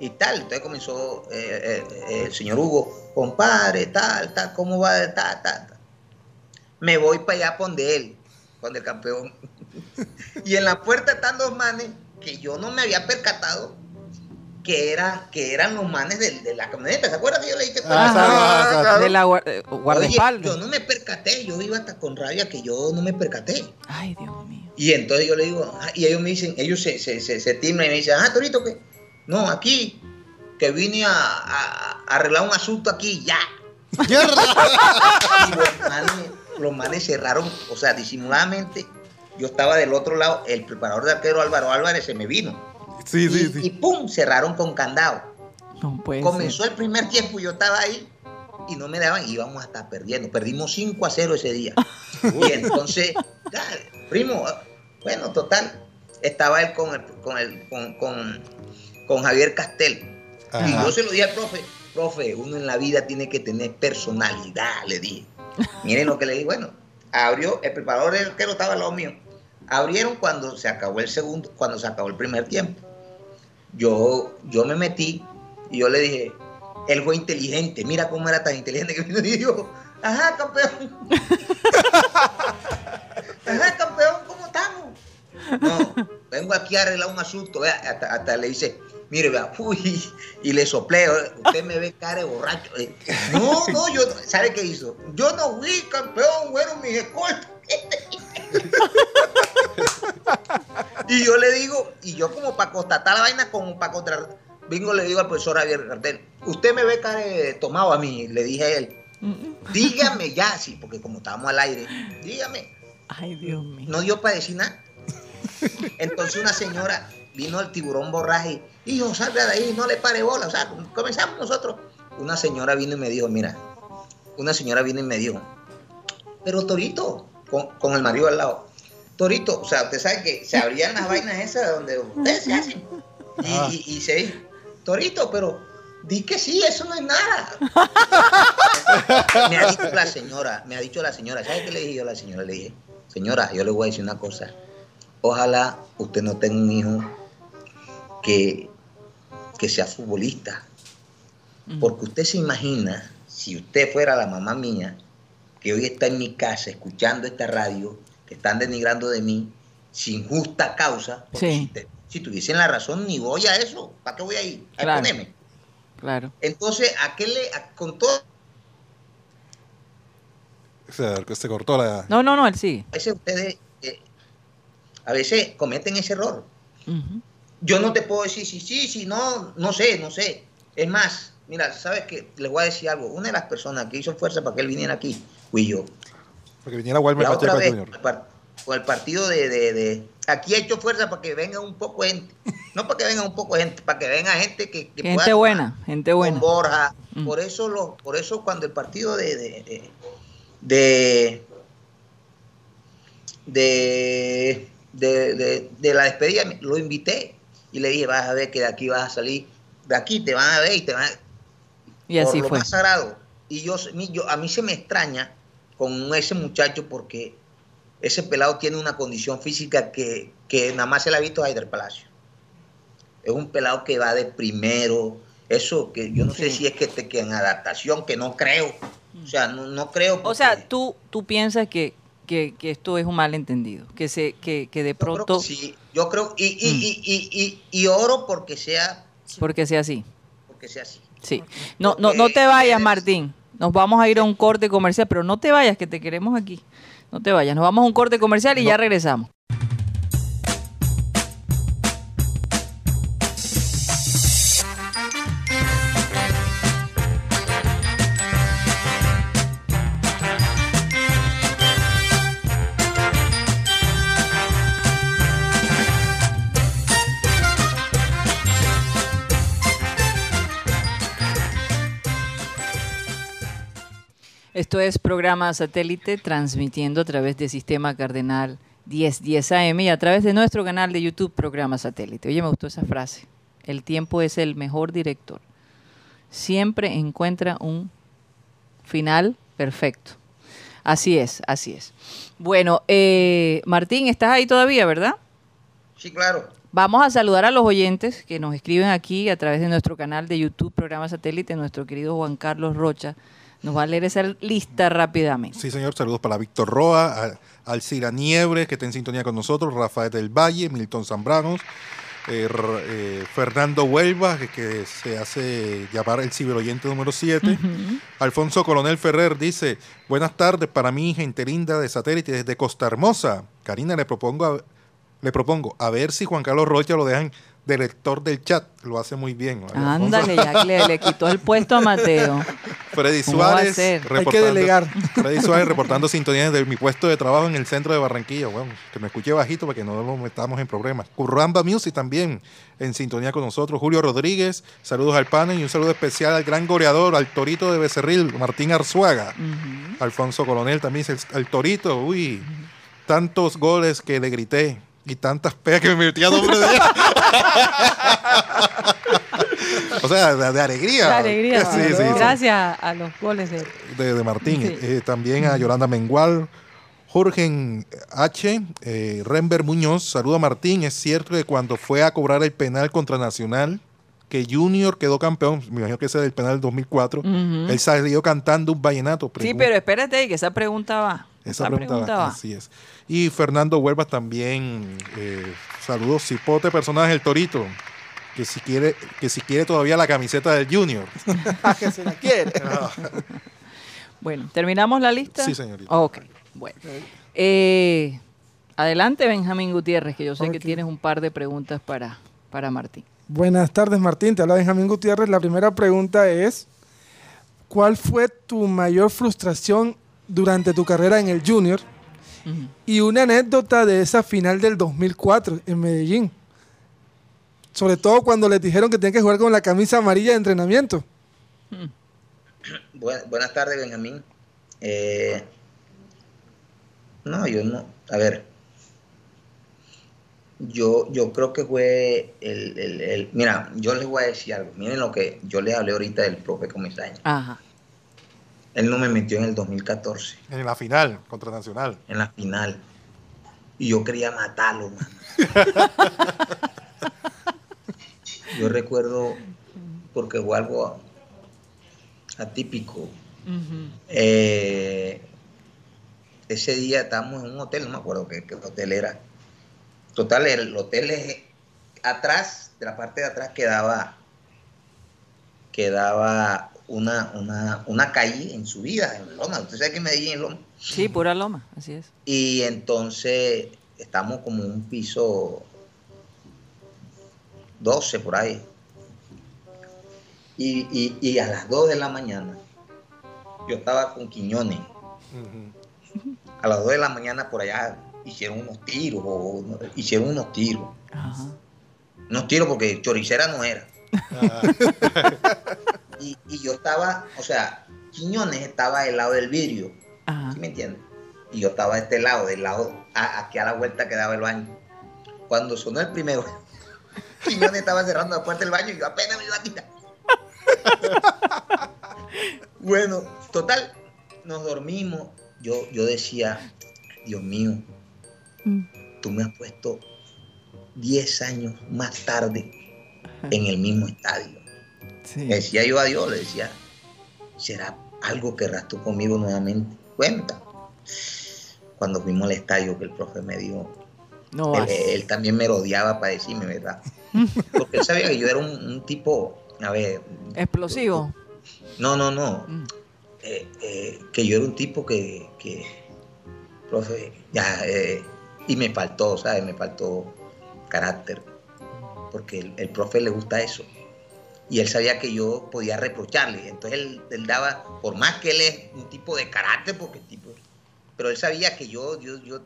Y tal, entonces comenzó eh, eh, el señor Hugo, compadre, tal, tal, ¿cómo va? Tal, tal, tal. Me voy para allá donde él, donde el campeón. y en la puerta están dos manes que yo no me había percatado que, era, que eran los manes del- de, la camioneta. ¿Se acuerdan que yo le dije? Ah, Ajá. claro, claro. De la eh, Oye, guardaespaldas. yo no me percaté, yo iba hasta con rabia que yo no me percaté. Ay, Dios mío. Y entonces yo le digo, ah, y ellos me dicen, ellos se, se, se, se timbran y me dicen, ah, Torito, que no, aquí, que vine a, a- a arreglar un asunto aquí, ya. Y los manes, los manes cerraron, o sea, disimuladamente. Yo estaba del otro lado, el preparador de arquero Álvaro Álvarez se me vino. Sí, y, sí, y sí. pum, cerraron con candado. No puede Comenzó ser. el primer tiempo y yo estaba ahí y no me daban, íbamos a estar perdiendo. Perdimos 5 a 0 ese día. y entonces, ya, primo, bueno, total, estaba él con, el, con, el, con, con, con Javier Castel. Y yo se lo dije al profe, profe, uno en la vida tiene que tener personalidad, le dije. Miren lo que le dije, bueno, abrió, el preparador del arquero estaba al lado mío. Abrieron cuando se acabó el segundo, cuando se acabó el primer tiempo. Yo, yo me metí y yo le dije, él fue inteligente, mira cómo era tan inteligente que me dijo, ajá, campeón. ajá, campeón, ¿cómo estamos? No, vengo aquí a arreglar un asunto, vea, hasta, hasta le dice, mire, vea, uy, y le sopleo, usted me ve cara de borracho. Eh, No, no, yo, ¿sabe qué hizo? Yo no fui campeón, bueno, mis escoltas. y yo le digo, y yo como para constatar la vaina, como para contra... Vengo, le digo al profesor Javier Cartel, usted me ve cara de tomado a mí, le dije a él, dígame ya, sí, porque como estábamos al aire, dígame, Ay, Dios mío. no dio para decir nada. Entonces una señora vino al tiburón borraje, hijo, salga de ahí, no le pare bola. O sea, comenzamos nosotros. Una señora vino y me dijo, mira, una señora vino y me dijo, pero Torito, con, con el marido al lado, Torito, o sea, usted sabe que se abrían las vainas esas donde ustedes se hacen. Y, Ah. y- y se Torito, pero di que sí, eso no es nada. me ha dicho la señora, me ha dicho la señora, ¿sabe qué le dije yo a la señora? Le dije, señora, yo le voy a decir una cosa. Ojalá usted no tenga un hijo que, que sea futbolista. Mm. Porque usted se imagina, si usted fuera la mamá mía, que hoy está en mi casa escuchando esta radio, que están denigrando de mí, sin justa causa, porque Sí. si, te- si tuviesen la razón, ni voy a eso. ¿Para qué voy a ir? A Claro. Entonces, ¿a qué le, a- con todo Se, se cortó la. No, no, no, él sigue. a veces ustedes, eh, a veces cometen ese error? Yo no te puedo decir si sí, si no, no sé, no sé. Es más, mira, ¿sabes qué? Les voy a decir algo. Una de las personas que hizo fuerza para que él viniera aquí fui yo. Porque viniera Walmer La otra vez, Junior. Con con el partido de, de- de- Aquí he hecho fuerza para que venga un poco gente. No para que venga un poco gente, para que venga gente que, que Gente pueda buena, gente con buena. Borja. Mm. Por eso lo, por eso cuando el partido de de, de, de, de- la despedida lo invité y le dije, vas a ver que de aquí vas a salir, de aquí te van a ver y te van a, Y así por lo fue. más sagrado. Y yo, yo- a mí se me extraña con ese muchacho porque ese pelado tiene una condición física que, que nada más se la ha visto a Haider Palacio. Es un pelado que va de primero. Eso que yo no sé si es que, te- que en adaptación, que no creo. O sea, no, no creo. O sea, tú, tú piensas que, que, que esto es un malentendido, que, se, que, que de yo creo pronto, que sí. Yo creo, y, y, Mm. y, y, y, y oro porque sea, porque sea así. porque sea así. Sí. No, no, no te vayas, Martín. Nos vamos a ir a un corte comercial, pero no te vayas, que te queremos aquí. No te vayas. Nos vamos a un corte comercial y ya regresamos. Esto es programa satélite transmitiendo a través del sistema cardenal 1010 AM y a través de nuestro canal de YouTube programa satélite. Oye, me gustó esa frase. El tiempo es el mejor director. Siempre encuentra un final perfecto. Así es, así es. Bueno, eh, Martín, estás ahí todavía, ¿verdad? Sí, claro. Vamos a saludar a los oyentes que nos escriben aquí a través de nuestro canal de YouTube, programa satélite. Nuestro querido Juan Carlos Rocha nos va a leer esa lista rápidamente. Sí, señor. Saludos para Víctor Roa, Alcira Niebre, que está en sintonía con nosotros, Rafael del Valle, Milton Zambranos, eh, R- eh, Fernando Huelva, que, que se hace llamar el ciberoyente número 7. Alfonso Coronel Ferrer dice, buenas tardes para mí, gente linda de satélite desde Costa Hermosa. Karina, le propongo a, le propongo a ver si Juan Carlos Rocha lo dejan director del chat, lo hace muy bien. Ándale, ya le, le quitó el puesto a Mateo. Freddy ¿Cómo va a Suárez. Hay que delegar. Freddy Suárez reportando sintonía de mi puesto de trabajo en el centro de Barranquilla. Bueno, que me escuche bajito para que no nos metamos en problemas. Curramba Music también en sintonía con nosotros. Julio Rodríguez, saludos al panel y un saludo especial al gran goleador, al torito de Becerril, Martín Arzuaga. Alfonso Coronel también dice, al torito, uy, tantos goles que le grité y tantas peas que me metía nombre de él. O sea, de, de alegría. La alegría. Sí, sí, sí. Gracias a los goles de De, de Martín. Sí. Eh, también a Yolanda Mengual. Jorge H. Eh, Renber Muñoz. Saludo a Martín. Es cierto que cuando fue a cobrar el penal contra Nacional, que Junior quedó campeón, me imagino que ese es el penal del 2004, Ujú. él salió cantando un vallenato. Sí, pero espérate que esa pregunta va. Esa pregunta, va, Así es. Y Fernando Huelva también, eh, saludos, cipote personaje, el Torito, que si quiere, que si quiere todavía la camiseta del Junior. que se la quiere. Bueno, ¿terminamos la lista? Sí, señorita. Ok, bueno. Eh, adelante, Benjamín Gutiérrez, que yo sé que tienes un par de preguntas para, para Martín. Buenas tardes, Martín. Te habla Benjamín Gutiérrez. La primera pregunta es, ¿cuál fue tu mayor frustración durante tu carrera en el Junior? Y una anécdota de esa final del 2004 en Medellín. Sobre todo cuando les dijeron que tenían que jugar con la camisa amarilla de entrenamiento. Bu- buenas tardes, Benjamín. Eh, no, yo no. A ver. Yo, yo creo que fue el, el- el- Mira, yo les voy a decir algo. Miren lo que yo les hablé ahorita del profe Comesaña. Ajá. Él no me metió en el 2014, En la final contra Nacional. en la final. Y yo quería matarlo, mano. Yo recuerdo, porque fue algo atípico. Eh, ese día estábamos en un hotel, no me acuerdo qué, qué hotel era. Total, el hotel es atrás, de la parte de atrás quedaba, quedaba una, una, una calle en subida, en Loma. Usted sabe que Medellín es Loma. Sí, pura loma, así es. Y entonces estamos como en un piso 12 por ahí. Y, y- y a las 2 de la mañana yo estaba con Quiñones. A las 2 de la mañana por allá hicieron unos tiros, o, hicieron unos tiros. Ajá. Unos tiros porque choricera no era. Ah, Y, y yo estaba, o sea, Quiñones estaba del lado del vidrio. Ajá. ¿Sí me entiendes? Y yo estaba de este lado, del lado, a- aquí a la vuelta que daba el baño. Cuando sonó el primero, Quiñones estaba cerrando la puerta del baño y yo apenas me iba a quitar. bueno, total, nos dormimos. Yo, yo decía, Dios mío, Mm. tú me has puesto 10 años más tarde en el mismo estadio. Sí. Le decía yo a Dios, le decía, ¿será algo que tú conmigo nuevamente? Cuenta. Cuando fuimos al estadio que el profe me dijo, No él, él también me rodeaba para decirme, ¿verdad? Porque él sabía que yo era un, un tipo, a ver, Explosivo. no, no, no, Mm. eh, eh, que yo era un tipo que, que profe, ya, eh, y me faltó, ¿sabes? Me faltó carácter, porque el, el profe le gusta eso. Y él sabía que yo podía reprocharle, entonces él, él daba, por más que él es un tipo de carácter, porque el tipo, pero él sabía que yo, yo, yo,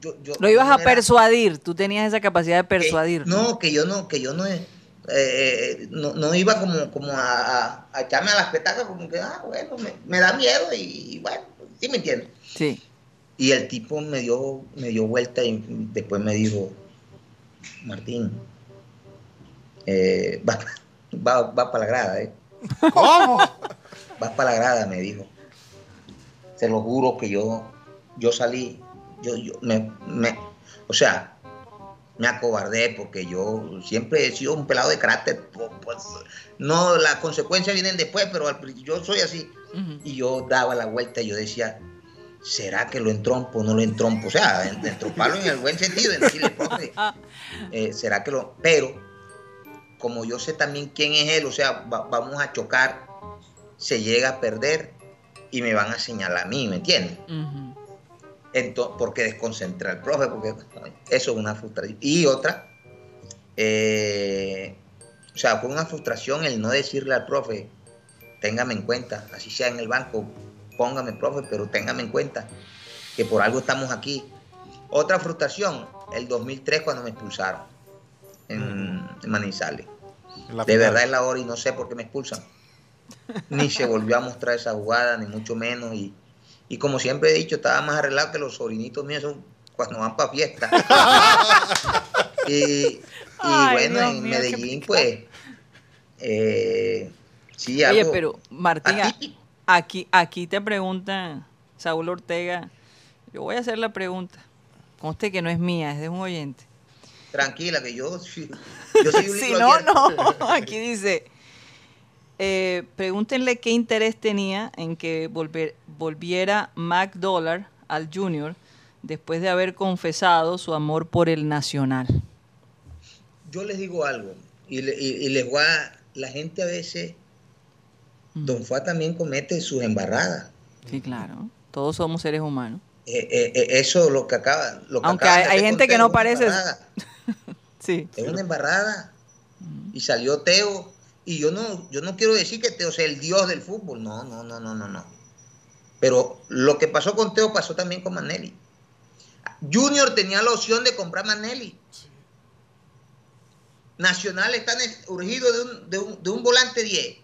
yo, yo Lo ibas a persuadir. Tú tenías esa capacidad de que- persuadir. no, que yo no, que yo no, eh, eh, no, no iba como, como a, a- echarme a las petacas, como que, ah, bueno, me, me da miedo y, bueno, ¿sí me entiendes? Sí. Y el tipo me dio, me dio vuelta y después me dijo, Martín, eh, va, va, va para la grada, ¿eh? ¿Cómo? Vas para la grada, me dijo. Se lo juro que yo, yo salí, yo, yo me, me- o sea, me acobardé porque yo siempre he sido un pelado de carácter. pu- Pues, no, las consecuencias vienen después, pero al yo soy así. Y yo daba la vuelta y yo decía, ¿será que lo entrompo o no lo entrompo? O sea, en- entromparlo en el buen sentido, en profe, eh, ¿será que lo...? Pero, como yo sé también quién es él, o sea, va- vamos a chocar, se llega a perder y me van a señalar a mí, ¿me entiendes? Entonces, porque desconcentra al profe, porque eso es una frustración. Y otra, eh, o sea, fue una frustración el no decirle al profe, téngame en cuenta, así sea en el banco, póngame, profe, pero téngame en cuenta que por algo estamos aquí. Otra frustración, el 2003 cuando me expulsaron en, en Manizales. En De verdad es la hora y no sé por qué me expulsan. Ni se volvió a mostrar esa jugada, ni mucho menos. Y, y como siempre he dicho, estaba más arreglado que los sobrinitos míos son cuando van para fiesta. y y Ay, bueno, Dios en mío, Medellín, pues, eh, sí, Oye, algo pero Martín, atípico. aquí, aquí te pregunta Saúl Ortega. Yo voy a hacer la pregunta. Conste que no es mía, es de un oyente. Tranquila, que yo, yo soy un Si no, abierto. no. Aquí dice, eh, pregúntenle qué interés tenía en que volver- volviera Mac Dollar al Junior después de haber confesado su amor por el Nacional. Yo les digo algo, y, le- y- y les voy a, la gente a veces, Don Fuá también comete sus embarradas. Sí, claro. Todos somos seres humanos. Eh, eh, eh, eso lo que acaba lo que Aunque hay- gente que no parece-. Sí. es una embarrada. Y salió Teo. Y yo no yo no quiero decir que Teo sea el dios del fútbol. No no no no no no. Pero lo que pasó con Teo pasó también con Manelli. Junior tenía la opción de comprar Manelli. Nacional está urgido de un, de un, de un volante 10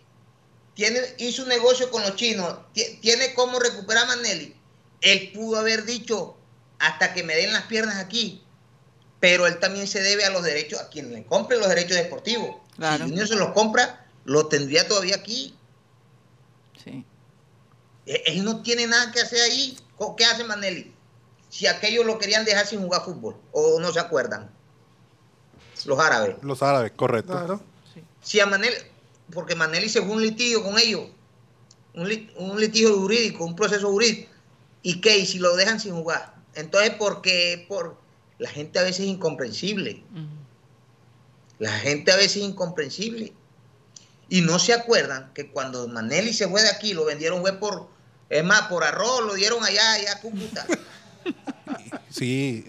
tiene, hizo un negocio con los chinos, ti- tiene cómo recuperar a Manelli. Él pudo haber dicho hasta que me den las piernas aquí, pero él también se debe a los derechos, a quien le compre los derechos deportivos. Claro. Si Junior se los compra, lo tendría todavía aquí. Sí. Eh, Él no tiene nada que hacer ahí. ¿Qué hace Manelli? Si aquellos lo querían dejar sin jugar fútbol, o no se acuerdan, los árabes. Los árabes, correcto. Claro. Si a Manelli, porque Manelli se fue un litigio con ellos, un, lit- un litigio jurídico, un proceso jurídico. ¿Y qué? ¿Y si lo dejan sin jugar? Entonces, porque por la gente a veces es incomprensible. La gente a veces es incomprensible. Y no se acuerdan que cuando Manelli se fue de aquí, lo vendieron fue por, es más, por arroz, lo dieron allá, allá a Cúcuta. Sí,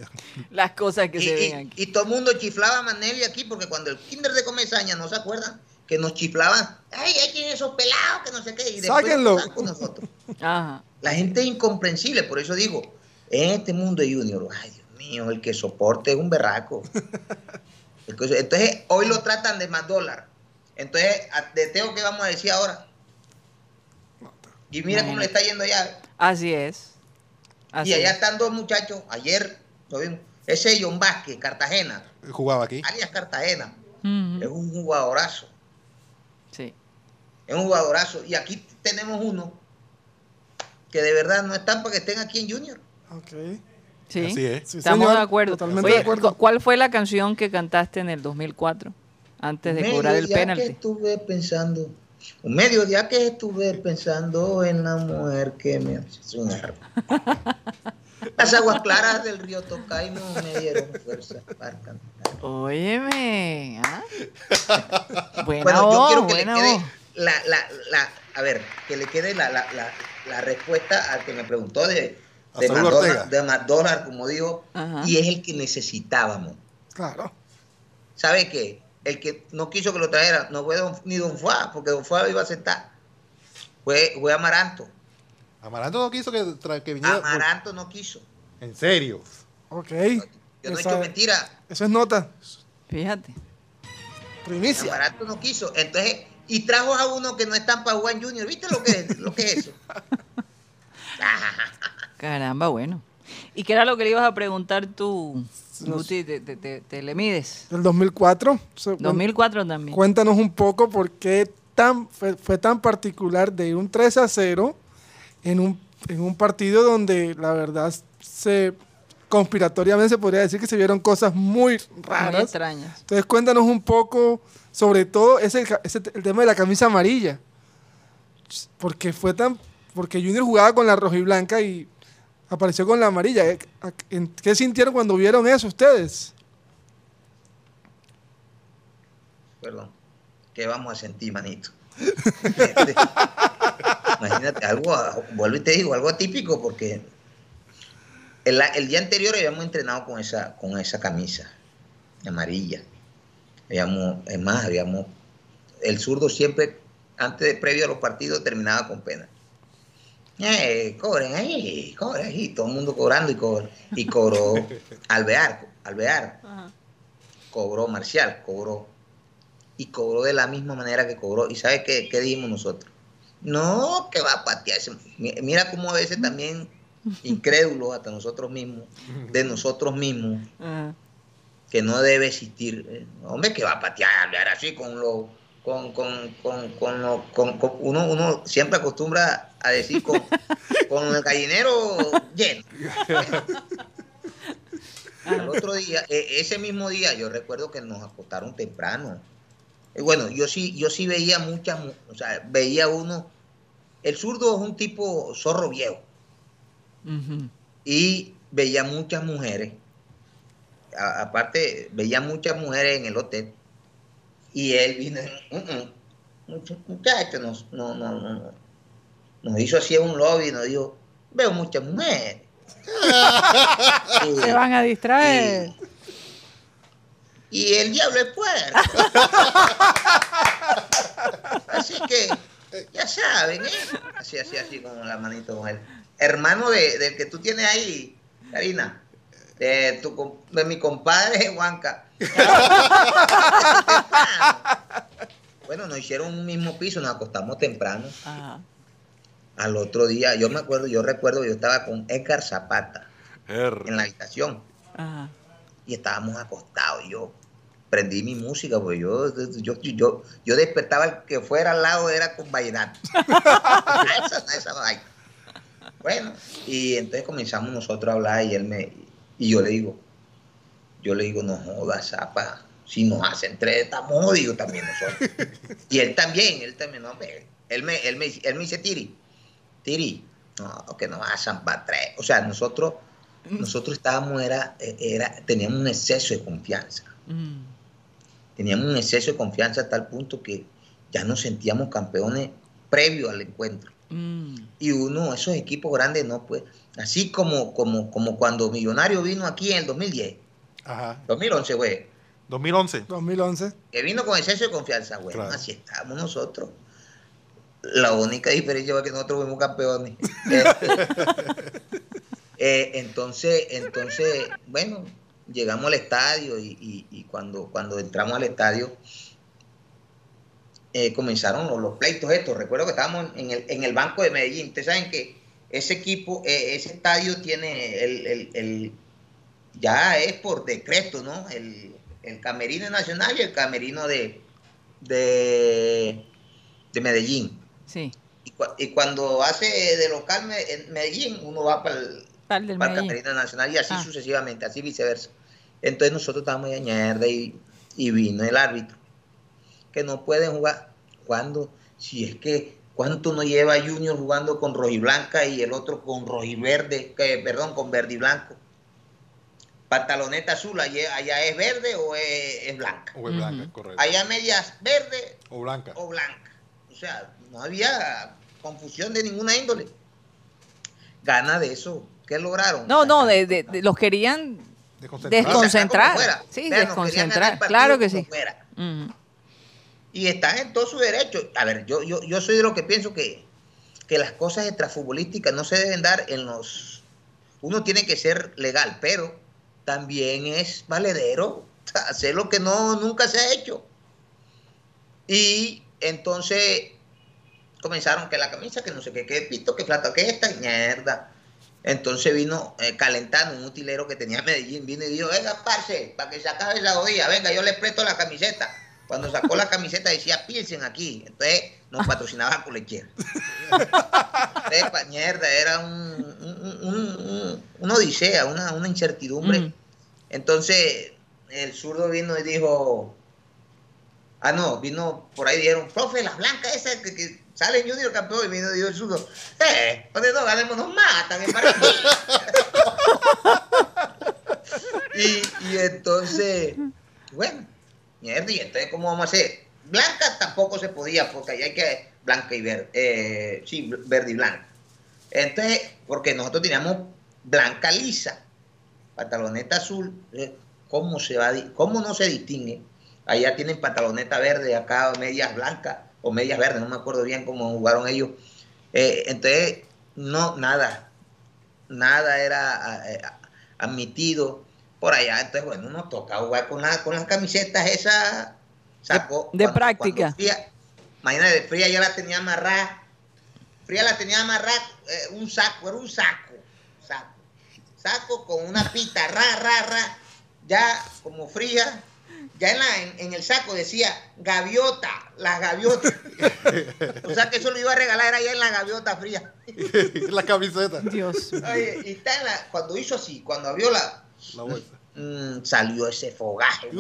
Las cosas que y, se y- ven aquí. y todo el mundo chiflaba a Manelli aquí, porque cuando el kinder de Comesaña, ¿no se acuerdan? Que nos chiflaban, ay, ahí tienen esos pelados, que no sé qué. Y después Sáquenlo. con nosotros. Ajá. La gente es incomprensible, por eso digo, en este mundo de Junior, ay Dios mío, el que soporte es un berraco. Entonces, hoy lo tratan de más dólar. Entonces, a- de Teo, ¿qué vamos a decir ahora? Y mira cómo le está yendo allá. Así es. Así y allá es. están dos muchachos, ayer lo vimos. Ese John Vázquez, Cartagena, jugaba aquí. alias Cartagena, es un jugadorazo. Es un jugadorazo. Y aquí tenemos uno que de verdad no están para que estén aquí en Junior. Ok. Sí. Así es. Sí, Estamos señor, de acuerdo. Totalmente Oye, de acuerdo. cu- ¿cuál fue la canción que cantaste en el 2004? Antes de Medio cobrar el día que penalti. estuve pensando, un medio día que estuve pensando en la mujer que me soñar. Las aguas claras del río Tocaimo me dieron fuerza para cantar. Óyeme. ¿ah? Buena Bueno, yo voz, quiero que le buena quede voz. La, la, la, a ver, que le quede la, la, la, la respuesta al que me preguntó de, de, McDonald's, Ortega. de McDonald's, como dijo, Ajá. y es el que necesitábamos. Claro. ¿Sabe qué? El que no quiso que lo trajera no fue don- ni Don Fuá, porque Don Fuá iba a aceptar. Fue, fue Amaranto. Amaranto no quiso que, tra- que viniera. por- Amaranto no quiso. En serio. Ok. Yo no he hecho mentira. Eso es nota. Fíjate. Primicia. Amaranto no quiso. Entonces, y trajo a uno que no están para jugar en Junior. ¿Viste lo que es, lo que es eso? Caramba, bueno. ¿Y qué era lo que le ibas a preguntar tú, Guti? ¿Te, te, te- te le mides? Del 2004. So, 2004 también. Cuéntanos un poco por qué tan, fue, fue tan particular de ir un 3 a 0 en un, en un partido donde la verdad se conspiratoriamente se podría decir que se vieron cosas muy Muy raras. extrañas. Entonces cuéntanos un poco sobre todo ese, ese- el tema de la camisa amarilla. Porque fue tan porque Junior jugaba con la roja y blanca y apareció con la amarilla. ¿Eh? ¿En- ¿Qué sintieron cuando vieron eso ustedes? Perdón. ¿Qué vamos a sentir, manito? Imagínate, algo, vuelvo y te digo, algo atípico porque el, el día anterior habíamos entrenado con esa, con esa camisa amarilla. Habíamos, es más, habíamos, el zurdo siempre, antes de previo a los partidos, terminaba con pena. Eh, cobren ahí, cobren ahí, todo el mundo cobrando y cobró, y cobró Alvear, Alvear, Ajá. cobró Marcial, cobró, y cobró de la misma manera que cobró. ¿Y sabe qué, qué dijimos nosotros? No, que va a patear. Mira cómo a veces también incrédulos hasta nosotros mismos, de nosotros mismos, Ajá. que no debe existir. eh, Hombre, que va a patear, hablar así con lo. Con, con, con, con lo- con- con- uno, uno siempre acostumbra a decir con, con el gallinero lleno. Al otro día, e- ese mismo día, yo recuerdo que nos acostaron temprano. Y bueno, yo sí, yo sí veía muchas, mu- o sea, veía uno. El zurdo es un tipo zorro viejo Y veía muchas mujeres. A- aparte, veía muchas mujeres en el hotel. Y él vino, "Mm, mm, mucho- muchacho, nos, no, no, no, no". nos hizo así en un lobby y nos dijo, veo muchas mujeres. Y- Se van a distraer. y, y el diablo es puerco. así que, ya saben, ¿eh? Así, así, así, con la manito con él. Hermano de, del que tú tienes ahí, Karina, de, tu, de mi compadre Juanca. bueno, nos hicieron un mismo piso, nos acostamos temprano. Ajá. Al otro día, yo me acuerdo, yo recuerdo, yo estaba con Edgar Zapata en la habitación Ajá. y estábamos acostados. Yo prendí mi música, porque yo, yo, yo, yo despertaba el que fuera al lado, era con vallenato. esa, esa vaina. Bueno, y entonces comenzamos nosotros a hablar y él me, y yo le digo, yo le digo, no jodas, zapa, si nos hacen tres, estamos jodidos también nosotros. y él también, él también, no, él me, él me, él me dice, Tiri, Tiri, no, que nos hacen para tres. O sea, nosotros, nosotros estábamos, era, era, teníamos un exceso de confianza. Mm. Teníamos un exceso de confianza a tal punto que ya nos sentíamos campeones previo al encuentro. Mm. Y uno, esos equipos grandes no puede. Así como, como, como cuando Millonario vino aquí en el 2010, Ajá. 2011, güey, 2011. 2011. que vino con exceso de confianza, güey. Claro. Así estamos nosotros. La única diferencia es que nosotros fuimos campeones. Este, eh, entonces, entonces, bueno, llegamos al estadio y, y- y cuando, cuando entramos al estadio eh, comenzaron los, los pleitos estos. Recuerdo que estábamos en el, en el banco de Medellín. Ustedes saben que ese equipo, eh, ese estadio tiene el, el- el- ya es por decreto, ¿no? El, el camerino nacional y el camerino de, de, de Medellín. Sí. Y, cua- y cuando hace de local en Medellín, uno va para el, para el camerino nacional y así Ah. sucesivamente, así viceversa. Entonces nosotros estábamos de mierda y, y vino el árbitro que no pueden jugar. cuando Si es que, ¿cuánto no lleva Junior jugando con rojiblanca y el otro con rojiverde, que, perdón, con verde y blanco? Pantaloneta azul, allá, allá es verde o es, es blanca. O es blanca, Ujú. correcto. Allá medias verde O blanca. o blanca. O sea, no había confusión de ninguna índole. Gana de eso. ¿Qué lograron? No, no, de, de- de- los querían desconcentrar. Sí, Vean, querían desconcentrar. Claro que sí. Y están en todo su derecho. A ver, yo, yo, yo soy de los que pienso que, que las cosas extrafutbolísticas no se deben dar en los... Uno tiene que ser legal, pero también es valedero hacer lo que no nunca se ha hecho. Y entonces comenzaron que la camisa, que no sé qué, que pito, que plata, que esta, mierda. Entonces vino eh, calentando un utilero que tenía Medellín, vino y dijo, venga, parce, para que se acabe esa jodida, venga, yo le presto la camiseta. Cuando sacó la camiseta decía, piensen aquí. Entonces nos patrocinaba Colechera. Entonces, pa- mierda, era un, un- un- una odisea, una, una incertidumbre. Mm. Entonces el zurdo vino y dijo, ah, no, vino por ahí dijeron, profe, las blancas esas que, que salen Junior campeón, y vino y dijo el zurdo, eh, donde no ganemos nos matan en Barranquilla". y, y entonces, bueno, mierda, y entonces, ¿cómo vamos a hacer? Blanca tampoco se podía, porque ahí hay que blanca y verde, eh, sí, verde y blanca. Entonces, porque nosotros teníamos blanca lisa, pantaloneta azul, eh, ¿cómo, se va, ¿cómo no se distingue allá tienen pantaloneta verde, acá medias blancas o medias verdes, no me acuerdo bien cómo jugaron ellos. Eh, entonces, no, nada, nada era admitido por allá. Entonces, bueno, uno toca jugar con, la, con las camisetas esas. Sacó, de práctica. fría, imagínate, Fría ya la tenía amarrada. Fría la tenía amarrada, eh, un saco, era un saco, saco. Saco con una pita, ra, ra, ra. Ya como fría, ya en, la, en, el saco decía gaviota, las gaviotas. o sea que eso lo iba a regalar allá en la gaviota fría. la camiseta. Dios. Oye, y está en la, cuando hizo así, cuando abrió la, la bolsa. Mmm, salió ese fogaje.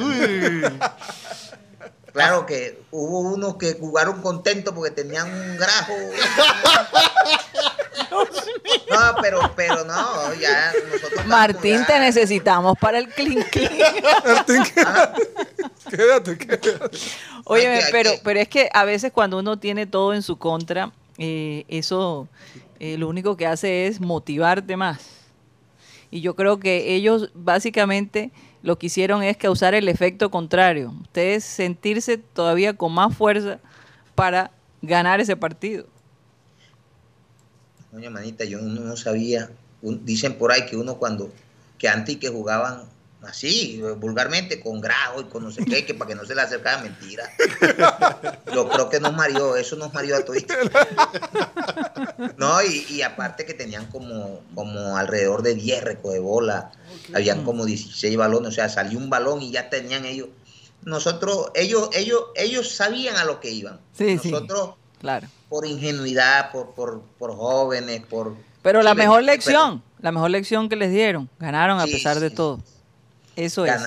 Claro que hubo unos que jugaron contentos porque tenían un grajo. No, pero, pero no, ya nosotros. Martín, te necesitamos para el clink clink. Martín, quédate, quédate. Oye, pero, pero es que a veces cuando uno tiene todo en su contra, eh, eso eh, lo único que hace es motivarte más. Y yo creo que ellos básicamente lo que hicieron es causar el efecto contrario. Ustedes sentirse todavía con más fuerza para ganar ese partido. Doña manita, yo no sabía. Dicen por ahí que uno cuando, que antes que jugaban así, vulgarmente, con grajo y con no sé qué, que para que no se le acercara mentira. Yo creo que nos mareó, eso nos mareó a todos. No, y, aparte que tenían como, como alrededor de 10 de bola, habían como 16 balones, o sea, salió un balón y ya tenían ellos. Nosotros, ellos, ellos, ellos sabían a lo que iban. Nosotros, claro. por ingenuidad, por, por, por jóvenes, por... Pero la mejor lección, la mejor lección que les dieron, ganaron a pesar de todo. Eso es.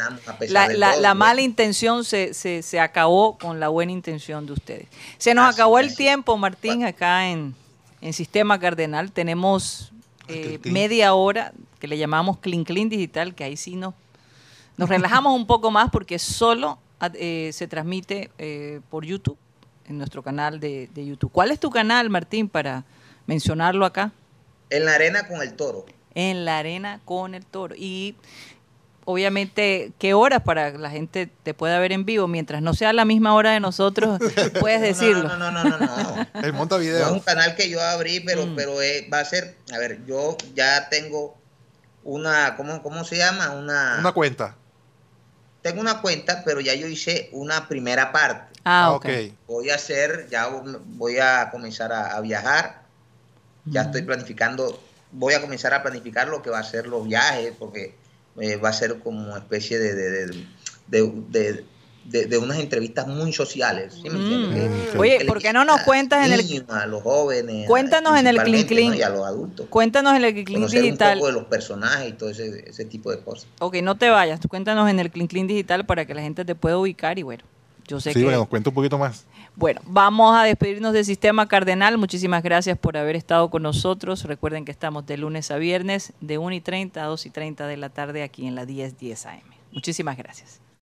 La, mala intención se, se, acabó con la buena intención de ustedes. Se nos acabó el tiempo, Martín, acá en, en Sistema Cardenal. Tenemos eh, media hora que le llamamos Clean Clean Digital, que ahí sí nos, nos relajamos un poco más porque solo eh, se transmite eh, por YouTube, en nuestro canal de, de YouTube. ¿Cuál es tu canal, Martín, para mencionarlo acá? En la arena con el toro. En la arena con el toro. Y obviamente, qué horas para que la gente te pueda ver en vivo, mientras no sea la misma hora de nosotros, puedes decirlo. No, no, no, no, no. El monta video. es un canal que yo abrí, pero, mm. pero eh, va a ser, a ver, yo ya tengo una, ¿cómo, cómo se llama? Una, una cuenta. Tengo una cuenta, pero ya yo hice una primera parte. Ah, ah ok. Voy a hacer, ya voy a comenzar a, viajar. Ya estoy planificando, voy a comenzar a planificar lo que va a ser los viajes, porque eh, va a ser como una especie de, de, unas entrevistas muy sociales. Mm. Oye, ¿por qué no nos cuentas en el... A los jóvenes. Cuéntanos en el Clean Clean. Y a los adultos. Cuéntanos en el Clean Clean Digital. un poco de los personajes y todo ese, ese tipo de cosas. Ok, no te vayas. Cuéntanos en el Clean Clean Digital para que la gente te pueda ubicar y bueno, yo sé sí, que... bueno, nos cuenta un poquito más. Bueno, vamos a despedirnos del Sistema Cardenal. Muchísimas gracias por haber estado con nosotros. Recuerden que estamos de lunes a viernes de 1 y 30 a 2 y 30 de la tarde aquí en la 1010 AM. Muchísimas gracias.